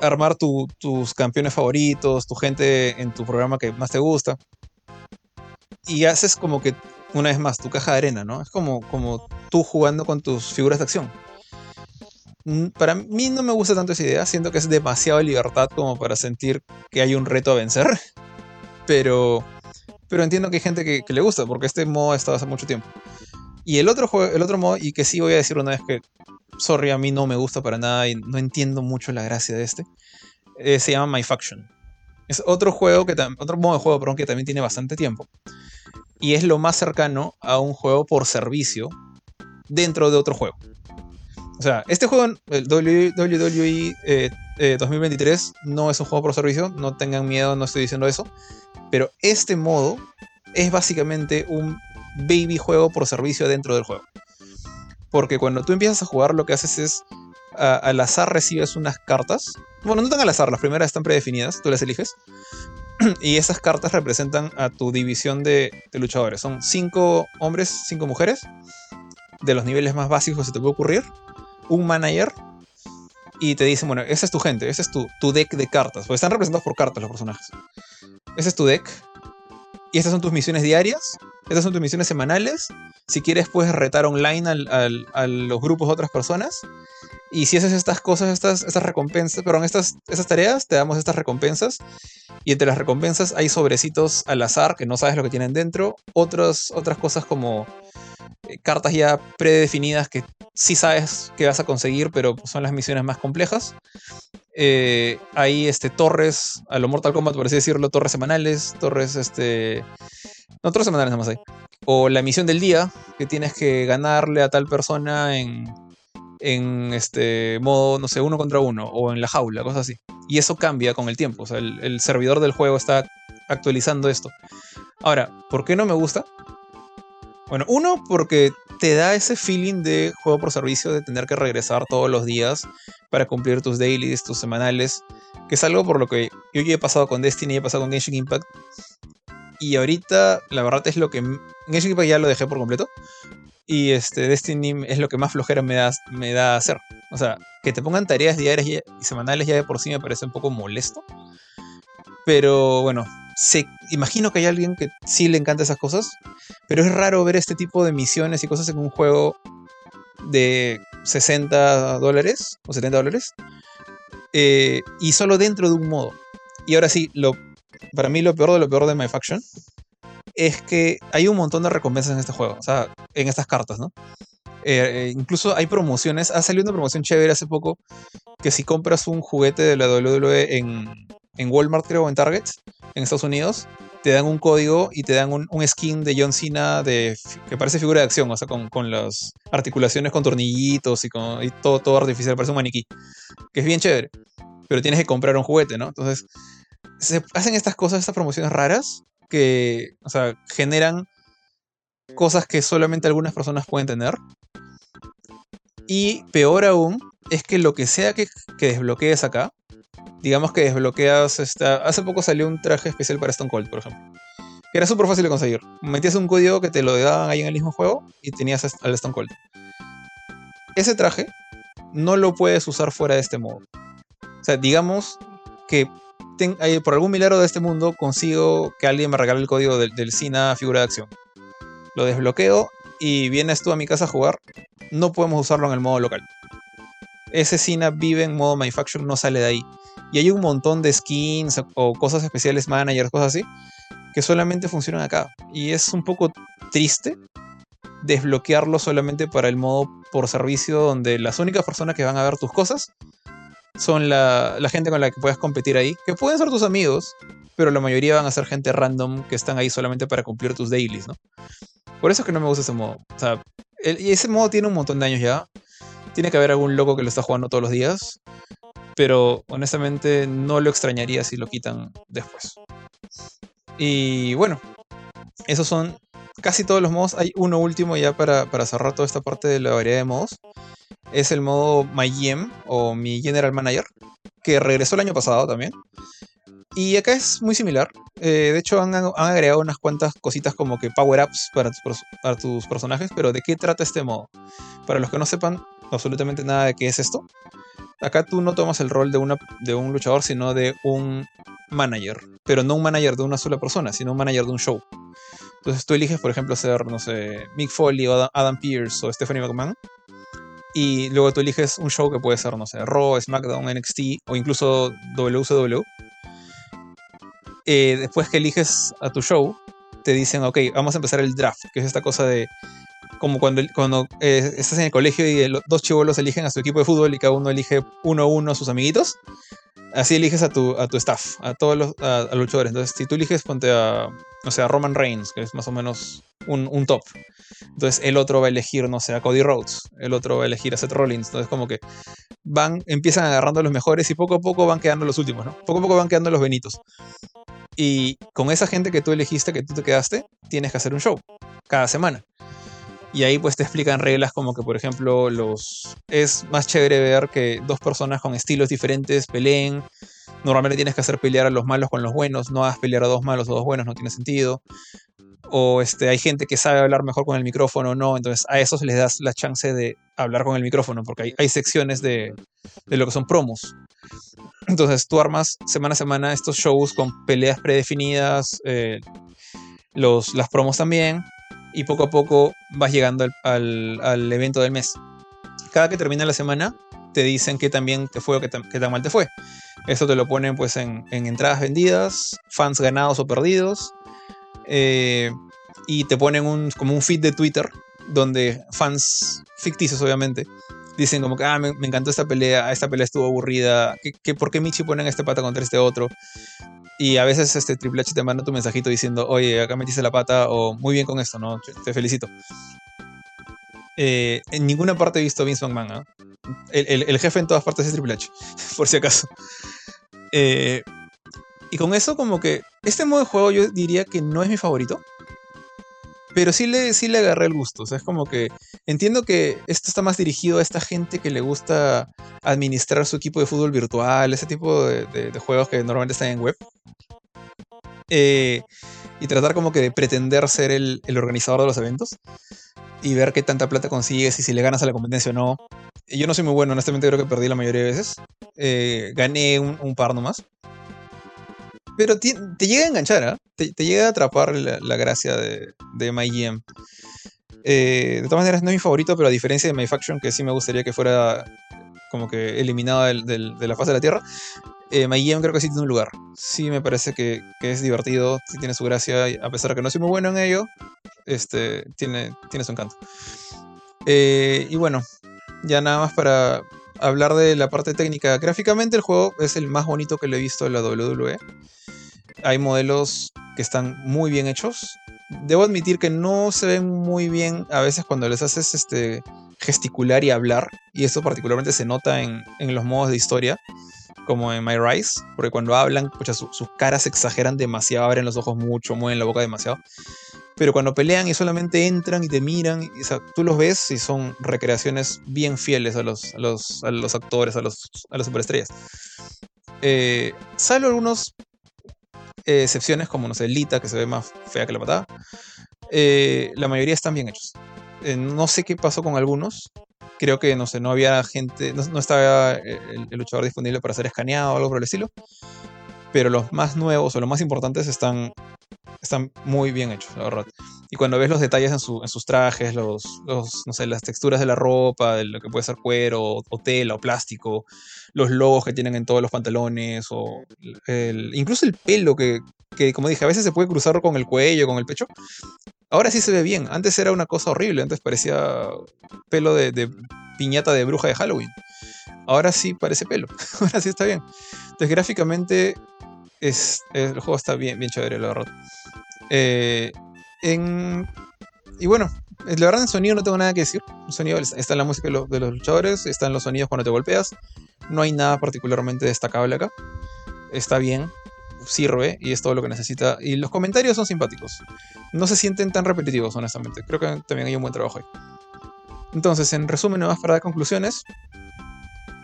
armar tus campeones favoritos, tu gente en tu programa que más te gusta. Y haces como que, una vez más, tu caja de arena, ¿no? Es como, como tú jugando con tus figuras de acción. Mm, para mí no me gusta tanto esa idea, siento que es demasiado libertad como para sentir que hay un reto a vencer. Pero, pero entiendo que hay gente que, le gusta, porque este modo ha estado hace mucho tiempo. Y el otro, juego, el otro modo, y que sí voy a decir una vez que, sorry, a mí no me gusta para nada y no entiendo mucho la gracia de este, eh, se llama My Faction. Es otro juego que otro modo de juego, perdón, que también tiene bastante tiempo. Y es lo más cercano a un juego por servicio dentro de otro juego. O sea, este juego, el WWE 2023, eh, eh, no es un juego por servicio, no tengan miedo, no estoy diciendo eso. Pero este modo es básicamente un baby juego por servicio dentro del juego. Porque cuando tú empiezas a jugar, lo que haces es al azar recibes unas cartas. Bueno, no tan al azar, las primeras están predefinidas, tú las eliges. y esas cartas representan a tu división de, de luchadores. Son cinco hombres, cinco mujeres, de los niveles más básicos que se te puede ocurrir un manager y te dicen, bueno, esa es tu gente, ese es tu, tu deck de cartas, porque están representados por cartas los personajes. Ese es tu deck. Y estas son tus misiones diarias, estas son tus misiones semanales. Si quieres, puedes retar online a los grupos de otras personas. Y si haces estas cosas, estas, estas recompensas, perdón, estas, estas tareas, te damos estas recompensas. Y entre las recompensas hay sobrecitos al azar que no sabes lo que tienen dentro. otras cosas como cartas ya predefinidas que sí sabes que vas a conseguir, pero son las misiones más complejas. Eh, hay este, torres, a lo Mortal Kombat, por así decirlo, torres semanales, torres, este... No, torres semanales más hay. O la misión del día, que tienes que ganarle a tal persona en, en este modo, no sé, uno contra uno, o en la jaula, cosas así. Y eso cambia con el tiempo, o sea, el, el servidor del juego está actualizando esto. Ahora, ¿por qué no me gusta? Bueno, uno, porque te da ese feeling de juego por servicio, de tener que regresar todos los días para cumplir tus dailies, tus semanales, que es algo por lo que yo ya he pasado con Destiny, he pasado con Genshin Impact. Y ahorita, la verdad es lo que. Genshin Impact ya lo dejé por completo. Y este, Destiny es lo que más flojera me da, me da hacer. O sea, que te pongan tareas diarias y semanales ya de por sí me parece un poco molesto. Pero bueno, se, imagino que hay alguien que sí le encanta esas cosas, pero es raro ver este tipo de misiones y cosas en un juego de 60 dólares o 70 dólares eh, y solo dentro de un modo. Y ahora sí, lo, para mí lo peor de lo peor de My Faction es que hay un montón de recompensas en este juego, o sea, en estas cartas, ¿no? Eh, eh, incluso hay promociones, ha salido una promoción chévere hace poco que si compras un juguete de la WWE en, en Walmart, creo, en Target, en Estados Unidos, te dan un código y te dan un, skin de John Cena de, que parece figura de acción, o sea, con, las articulaciones con tornillitos y, con, todo, todo artificial, parece un maniquí, que es bien chévere, pero tienes que comprar un juguete, ¿no? Entonces, se hacen estas cosas, estas promociones raras, que, o sea, generan cosas que solamente algunas personas pueden tener. Y peor aún, es que lo que sea que, que desbloquees acá, digamos que desbloqueas esta... Hace poco salió un traje especial para Stone Cold, por ejemplo. Que era súper fácil de conseguir. Metías un código que te lo daban ahí en el mismo juego y tenías al Stone Cold. Ese traje no lo puedes usar fuera de este modo. O sea, digamos que por algún milagro de este mundo consigo que alguien me regale el código del, del Cina figura de acción. Lo desbloqueo y vienes tú a mi casa a jugar. No podemos usarlo en el modo local. Ese Cina vive en modo Manufacture, no sale de ahí. Y hay un montón de skins o cosas especiales, managers, cosas así, que solamente funcionan acá. Y es un poco triste desbloquearlo solamente para el modo por servicio, donde las únicas personas que van a ver tus cosas son la, gente con la que puedes competir ahí, que pueden ser tus amigos, pero la mayoría van a ser gente random que están ahí solamente para cumplir tus dailies, ¿no? Por eso es que no me gusta ese modo. O sea, y ese modo tiene un montón de años ya. Tiene que haber algún loco que lo está jugando todos los días pero honestamente no lo extrañaría si lo quitan después. Y bueno, esos son casi todos los modos. Hay uno último ya para, cerrar toda esta parte de la variedad de modos. Es el modo My GM o mi General Manager, que regresó el año pasado también. Y acá es muy similar. Eh, de hecho, han, agregado unas cuantas cositas como que power-ups para, para tus personajes. Pero ¿de qué trata este modo? Para los que no sepan absolutamente nada de qué es esto, acá tú no tomas el rol de, una, de un luchador, sino de un manager. Pero no un manager de una sola persona, sino un manager de un show. Entonces tú eliges, por ejemplo, ser, no sé, Mick Foley o Adam Pierce o Stephanie McMahon. Y luego tú eliges un show que puede ser, no sé, Raw, SmackDown, NXT o incluso WCW. Eh, después que eliges a tu show, te dicen, ok, vamos a empezar el draft, que es esta cosa de como cuando, cuando eh, estás en el colegio y los dos chivolos eligen a su equipo de fútbol y cada uno elige uno a uno a sus amiguitos. Así eliges a tu, a tu staff, a todos los a, luchadores. Entonces, si tú eliges, ponte a, o sea, Roman Reigns, que es más o menos un, un, top. Entonces, el otro va a elegir, no sé, a Cody Rhodes. El otro va a elegir a Seth Rollins. Entonces, como que van, empiezan agarrando a los mejores y poco a poco van quedando los últimos, ¿no? Poco a poco van quedando los benitos. Y con esa gente que tú elegiste, que tú te quedaste, tienes que hacer un show cada semana. Y ahí pues te explican reglas como que, por ejemplo, los es más chévere ver que dos personas con estilos diferentes peleen. Normalmente tienes que hacer pelear a los malos con los buenos, no hagas pelear a dos malos o dos buenos, no tiene sentido. O este, hay gente que sabe hablar mejor con el micrófono, no, entonces a esos les das la chance de hablar con el micrófono, porque hay, hay secciones de, de lo que son promos. Entonces tú armas semana a semana estos shows con peleas predefinidas, eh, los, las promos también, y poco a poco vas llegando al, evento del mes. Cada que termina la semana, te dicen que también te fue o que, tan mal te fue. Eso te lo ponen pues en, entradas vendidas, fans ganados o perdidos. Eh, y te ponen un, como un feed de Twitter donde fans ficticios obviamente dicen como que ah, me, encantó esta pelea, esta pelea estuvo aburrida, ¿Qué, por qué Michi ponen este pata contra este otro? Y a veces este Triple H te manda tu mensajito diciendo, oye, acá metiste la pata o muy bien con esto, ¿no? Te felicito. Eh, en ninguna parte he visto Vince McMahon, ¿ah? el, jefe en todas partes es Triple H, por si acaso. Eh, y con eso como que este modo de juego yo diría que no es mi favorito. Pero sí le, sí le agarré el gusto. Es como que entiendo que esto está más dirigido a esta gente que le gusta administrar su equipo de fútbol virtual, ese tipo de, juegos que normalmente están en web. Eh, y tratar como que de pretender ser el, organizador de los eventos y ver qué tanta plata consigues y si le ganas a la competencia o no. Yo no soy muy bueno, honestamente creo que perdí la mayoría de veces. Eh, gané un, un, par nomás. Pero te, llega a enganchar, ¿ah? te, llega a atrapar la, gracia de, de MyGM. Eh, de todas maneras, no es mi favorito, pero a diferencia de MyFaction, que sí me gustaría que fuera como que eliminado de la faz de la Tierra, eh, MyGM creo que sí tiene un lugar. Sí me parece que, es divertido, sí tiene su gracia, a pesar de que no soy muy bueno en ello, este, tiene, tiene su encanto. Eh, y bueno, ya nada más para hablar de la parte técnica. Gráficamente el juego es el más bonito que le he visto en la WWE hay modelos que están muy bien hechos. Debo admitir que no se ven muy bien a veces cuando les haces este, gesticular y hablar. Y esto particularmente se nota en, los modos de historia, como en My Rise, porque cuando hablan, sus caras exageran demasiado, abren los ojos mucho, mueven la boca demasiado. Pero cuando pelean y solamente entran y te miran, tú los ves y son recreaciones bien fieles a los, los, actores, a, los, a las superestrellas. Eh, salvo algunos excepciones como, no sé, Lita, que se ve más fea que la patada. Eh, la mayoría están bien hechos. Eh, no sé qué pasó con algunos. Creo que, no sé, no había gente, no, estaba eh, el, luchador disponible para ser escaneado o algo por el estilo. Pero los más nuevos o los más importantes están, están muy bien hechos, la verdad. Y cuando ves los detalles en, sus trajes, los, no sé, las texturas de la ropa, de lo que puede ser cuero, o tela, o plástico, los logos que tienen en todos los pantalones, o incluso el pelo que, como dije, a veces se puede cruzar con el cuello, con el pecho. Ahora sí se ve bien. Antes era una cosa horrible. Antes parecía pelo de, piñata de bruja de Halloween. Ahora sí parece pelo. Ahora sí está bien. Entonces, gráficamente, es, el juego está bien, bien chévere, la verdad. Eh, y bueno, la verdad en sonido no tengo nada que decir. Sonido está en la música de los, de los luchadores, está en los sonidos cuando te golpeas. No hay nada particularmente destacable acá. Está bien, sirve y es todo lo que necesita. Y los comentarios son simpáticos. No se sienten tan repetitivos, honestamente. Creo que también hay un buen trabajo ahí. Entonces, en resumen, más para dar conclusiones.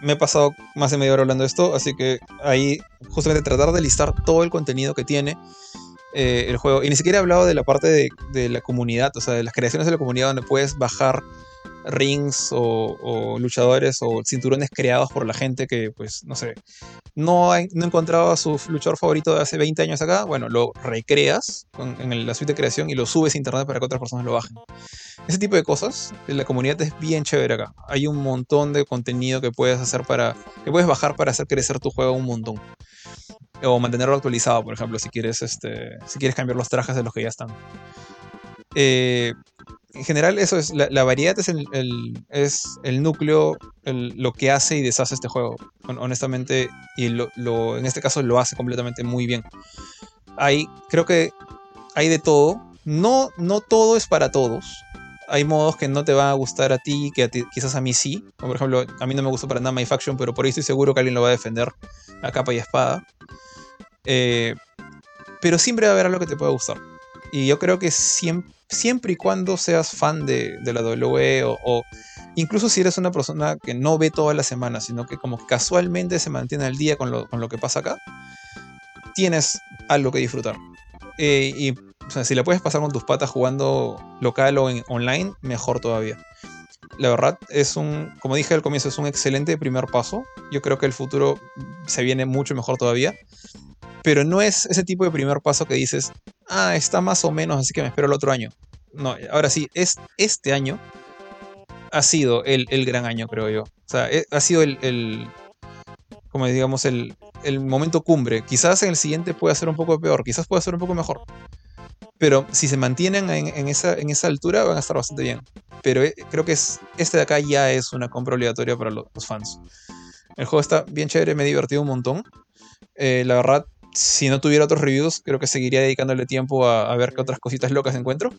Me he pasado más de media hora hablando de esto, así que ahí justamente tratar de listar todo el contenido que tiene eh, el juego. Y ni siquiera he hablado de la parte de, de la comunidad, o sea, de las creaciones de la comunidad donde puedes bajar rings o, luchadores o cinturones creados por la gente que, pues, no sé, no, no encontraba su luchador favorito de hace 20 años acá, bueno, lo recreas en la suite de creación y lo subes a internet para que otras personas lo bajen. Ese tipo de cosas, la comunidad es bien chévere acá. Hay un montón de contenido que puedes hacer para, que puedes bajar para hacer crecer tu juego un montón. O mantenerlo actualizado, por ejemplo, si quieres, este, si quieres cambiar los trajes de los que ya están. Eh, en general, eso es. La, variedad es el, es el núcleo, lo que hace y deshace este juego. Honestamente, y en este caso lo hace completamente muy bien. Hay, creo que hay de todo. No, no todo es para todos. Hay modos que no te van a gustar a ti, que quizás a mí sí. por ejemplo, a mí no me gusta para nada My Faction, pero por ahí estoy seguro que alguien lo va a defender a capa y espada. Eh, pero siempre va a haber algo que te pueda gustar. Y yo creo que siempre, siempre y cuando seas fan de, la WWE o, incluso si eres una persona que no ve toda la semana, sino que como casualmente se mantiene al día con lo, que pasa acá, tienes algo que disfrutar. Eh, y si la puedes pasar con tus patas jugando local o en, online, mejor todavía. La verdad es un, como dije al comienzo, es un excelente primer paso. Yo creo que el futuro se viene mucho mejor todavía. Pero no es ese tipo de primer paso que dices, ah, está más o menos, así que me espero el otro año. No, ahora sí, es, este año ha sido el, gran año, creo yo. O sea, e, ha sido el, como digamos, el, momento cumbre. Quizás en el siguiente pueda ser un poco peor, quizás pueda ser un poco mejor. Pero si se mantienen en, esa, en esa altura, van a estar bastante bien. Pero eh, creo que es, este de acá ya es una compra obligatoria para los, fans. El juego está bien chévere, me he divertido un montón. Eh, la verdad, si no tuviera otros reviews, creo que seguiría dedicándole tiempo a, ver qué otras cositas locas encuentro.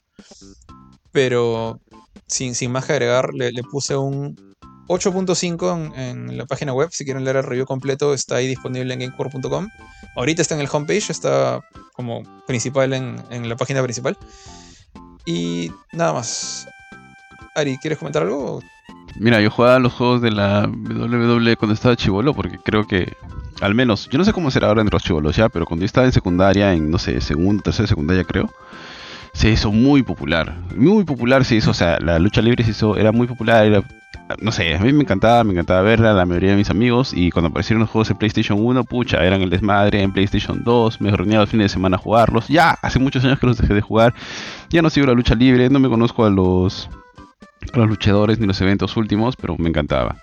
Pero sin, sin más que agregar, le, puse un 8.5 en, la página web. Si quieren leer el review completo, está ahí disponible en gamecore.com. Ahorita está en el homepage, está como principal en, en la página principal. Y nada más. Ari, ¿quieres comentar algo? Mira, yo jugaba los juegos de la WWE cuando estaba chivolo porque creo que al menos, yo no sé cómo será ahora en los chivolos ya, pero cuando yo estaba en secundaria, en no sé, segundo, tercera secundaria creo, se hizo muy popular. Muy popular se hizo, o sea, la lucha libre se hizo, era muy popular, era, no sé, a mí me encantaba, me encantaba verla, la mayoría de mis amigos, y cuando aparecieron los juegos en PlayStation 1, pucha, eran el desmadre, en PlayStation 2, me reunía los fines de semana a jugarlos, ya, hace muchos años que los dejé de jugar, ya no sigo la lucha libre, no me conozco a los, a los luchadores ni los eventos últimos, pero me encantaba.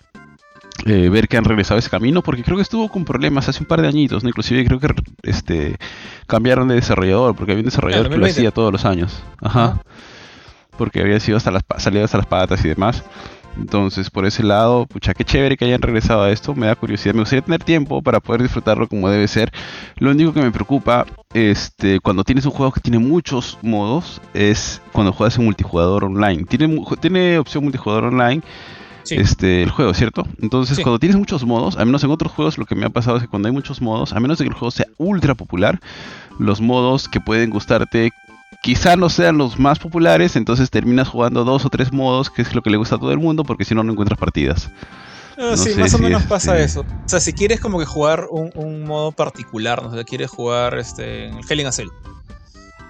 Eh, ver que han regresado ese camino, porque creo que estuvo con problemas hace un par de añitos, ¿no? Inclusive creo que este cambiaron de desarrollador, porque había un desarrollador que lo hacía todos los años. Ajá. Porque había sido hasta las salido hasta las patas y demás. Entonces, por ese lado, pucha, qué chévere que hayan regresado a esto. Me da curiosidad. Me gustaría tener tiempo para poder disfrutarlo como debe ser. Lo único que me preocupa, este, cuando tienes un juego que tiene muchos modos, es cuando juegas en multijugador online. Tiene, tiene opción multijugador online este, el juego, ¿cierto? Entonces, cuando tienes muchos modos, al menos en otros juegos lo que me ha pasado es que cuando hay muchos modos, a menos de que el juego sea ultra popular, los modos que pueden gustarte quizá no sean los más populares, entonces terminas jugando dos o tres modos, que es lo que le gusta a todo el mundo, porque si no, no encuentras partidas. Ah, sí, más o menos pasa eso. O sea, si quieres como que jugar un, modo particular, no sé, quieres jugar este, el Hell in a Cell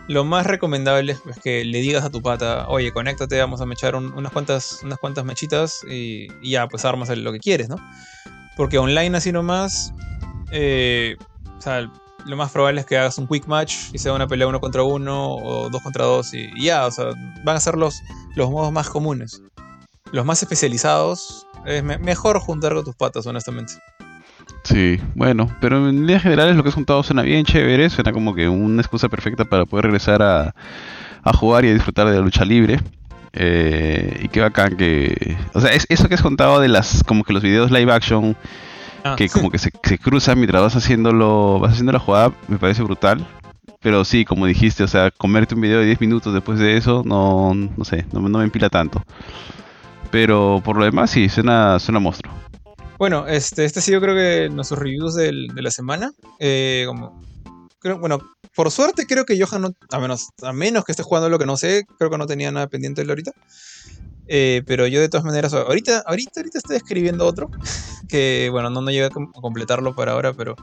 lo más recomendable es que le digas a tu pata, oye, conéctate, vamos a mechar unas, cuantas, unas cuantas mechitas y, ya, pues armas lo que quieres, ¿no? Porque online así nomás, eh, o sea, lo más probable es que hagas un quick match y sea una pelea uno contra uno o dos contra dos y, ya, o sea, van a ser los, los modos más comunes. Los más especializados, es mejor juntar con tus patas, honestamente. Sí, bueno, pero en líneas generales lo que has contado suena bien chévere, suena como que una excusa perfecta para poder regresar a, jugar y a disfrutar de la lucha libre. Eh, y qué bacán que... O sea, es, eso que has contado de las como que los videos live action, ah, que como que se, se, cruzan mientras vas haciéndolo, vas haciendo la jugada, me parece brutal. Pero sí, como dijiste, o sea, comerte un video de 10 minutos después de eso, no, no sé, no, no me empila tanto. Pero por lo demás sí, suena, suena monstruo. Bueno, este, este ha sido creo que nuestros reviews de la semana. Eh, bueno, por suerte creo que Johan, a, menos, que esté jugando lo que no sé, creo que no tenía nada pendiente de él ahorita. Eh, pero yo de todas maneras, ahorita, ahorita, ahorita estoy escribiendo otro, que bueno, no, no llegué a completarlo para ahora, pero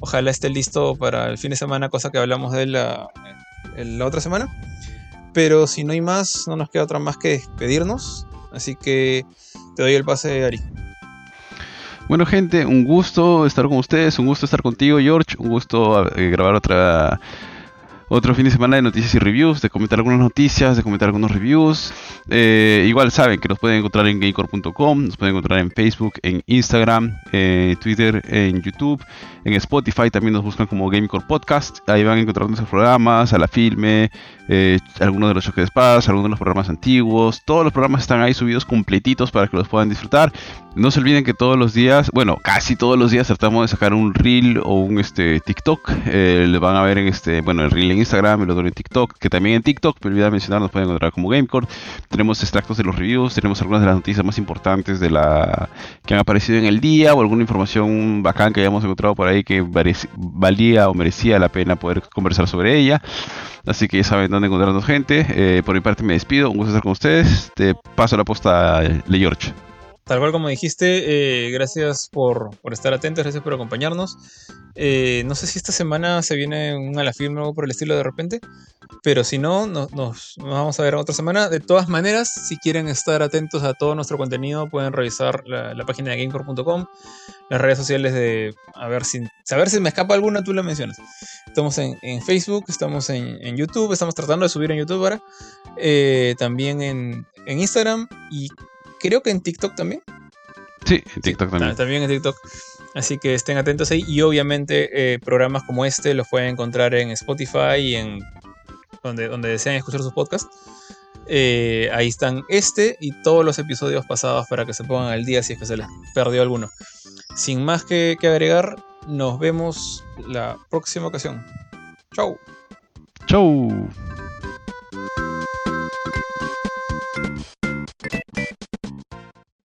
ojalá esté listo para el fin de semana, cosa que hablamos de la, la otra semana. Pero si no hay más, no nos queda otra más que despedirnos. Así que te doy el pase, Ari. Bueno, gente, un gusto estar con ustedes, un gusto estar contigo, George, un gusto eh, grabar otra otro fin de semana de noticias y reviews, de comentar algunas noticias, de comentar algunos reviews. Eh, igual saben que nos pueden encontrar en gamecore.com, nos pueden encontrar en Facebook, en Instagram, en Twitter, en YouTube, en Spotify también nos buscan como Gamecore Podcast. Ahí van a encontrar nuestros programas, a la filme, eh, algunos de los choques de espadas, algunos de los programas antiguos. Todos los programas están ahí subidos completitos para que los puedan disfrutar. No se olviden que todos los días, bueno, casi todos los días tratamos de sacar un reel o un este TikTok. Eh, le van a ver en este, bueno, el reel en Instagram, el otro en TikTok, que también en TikTok, me olvidé mencionar, nos pueden encontrar como Gamecore. Tenemos extractos de los reviews, tenemos algunas de las noticias más importantes de la que han aparecido en el día o alguna información bacán que hayamos encontrado por ahí que valía o merecía la pena poder conversar sobre ella. Así que ya saben dónde encontrarnos gente. Eh, por mi parte me despido, un gusto estar con ustedes. Te paso la posta a Le George. Tal cual como dijiste, eh, gracias por, estar atentos, gracias por acompañarnos. Eh, no sé si esta semana se viene un a la firma o algo por el estilo de repente, pero si no, nos, vamos a ver otra semana. De todas maneras, si quieren estar atentos a todo nuestro contenido, pueden revisar la, página de gamecore.com, las redes sociales de. A ver si, saber si me escapa alguna, tú la mencionas. Estamos en, Facebook, estamos en, YouTube, estamos tratando de subir en YouTube ahora. Eh, también en, en Instagram y creo que en TikTok también. Sí, en TikTok también. También en TikTok. Así que estén atentos ahí. Y obviamente eh, programas como este los pueden encontrar en Spotify y en donde, donde desean escuchar sus podcasts. Eh, ahí están este y todos los episodios pasados para que se pongan al día si es que se les perdió alguno. Sin más que, que agregar, nos vemos la próxima ocasión. Chau. Chau.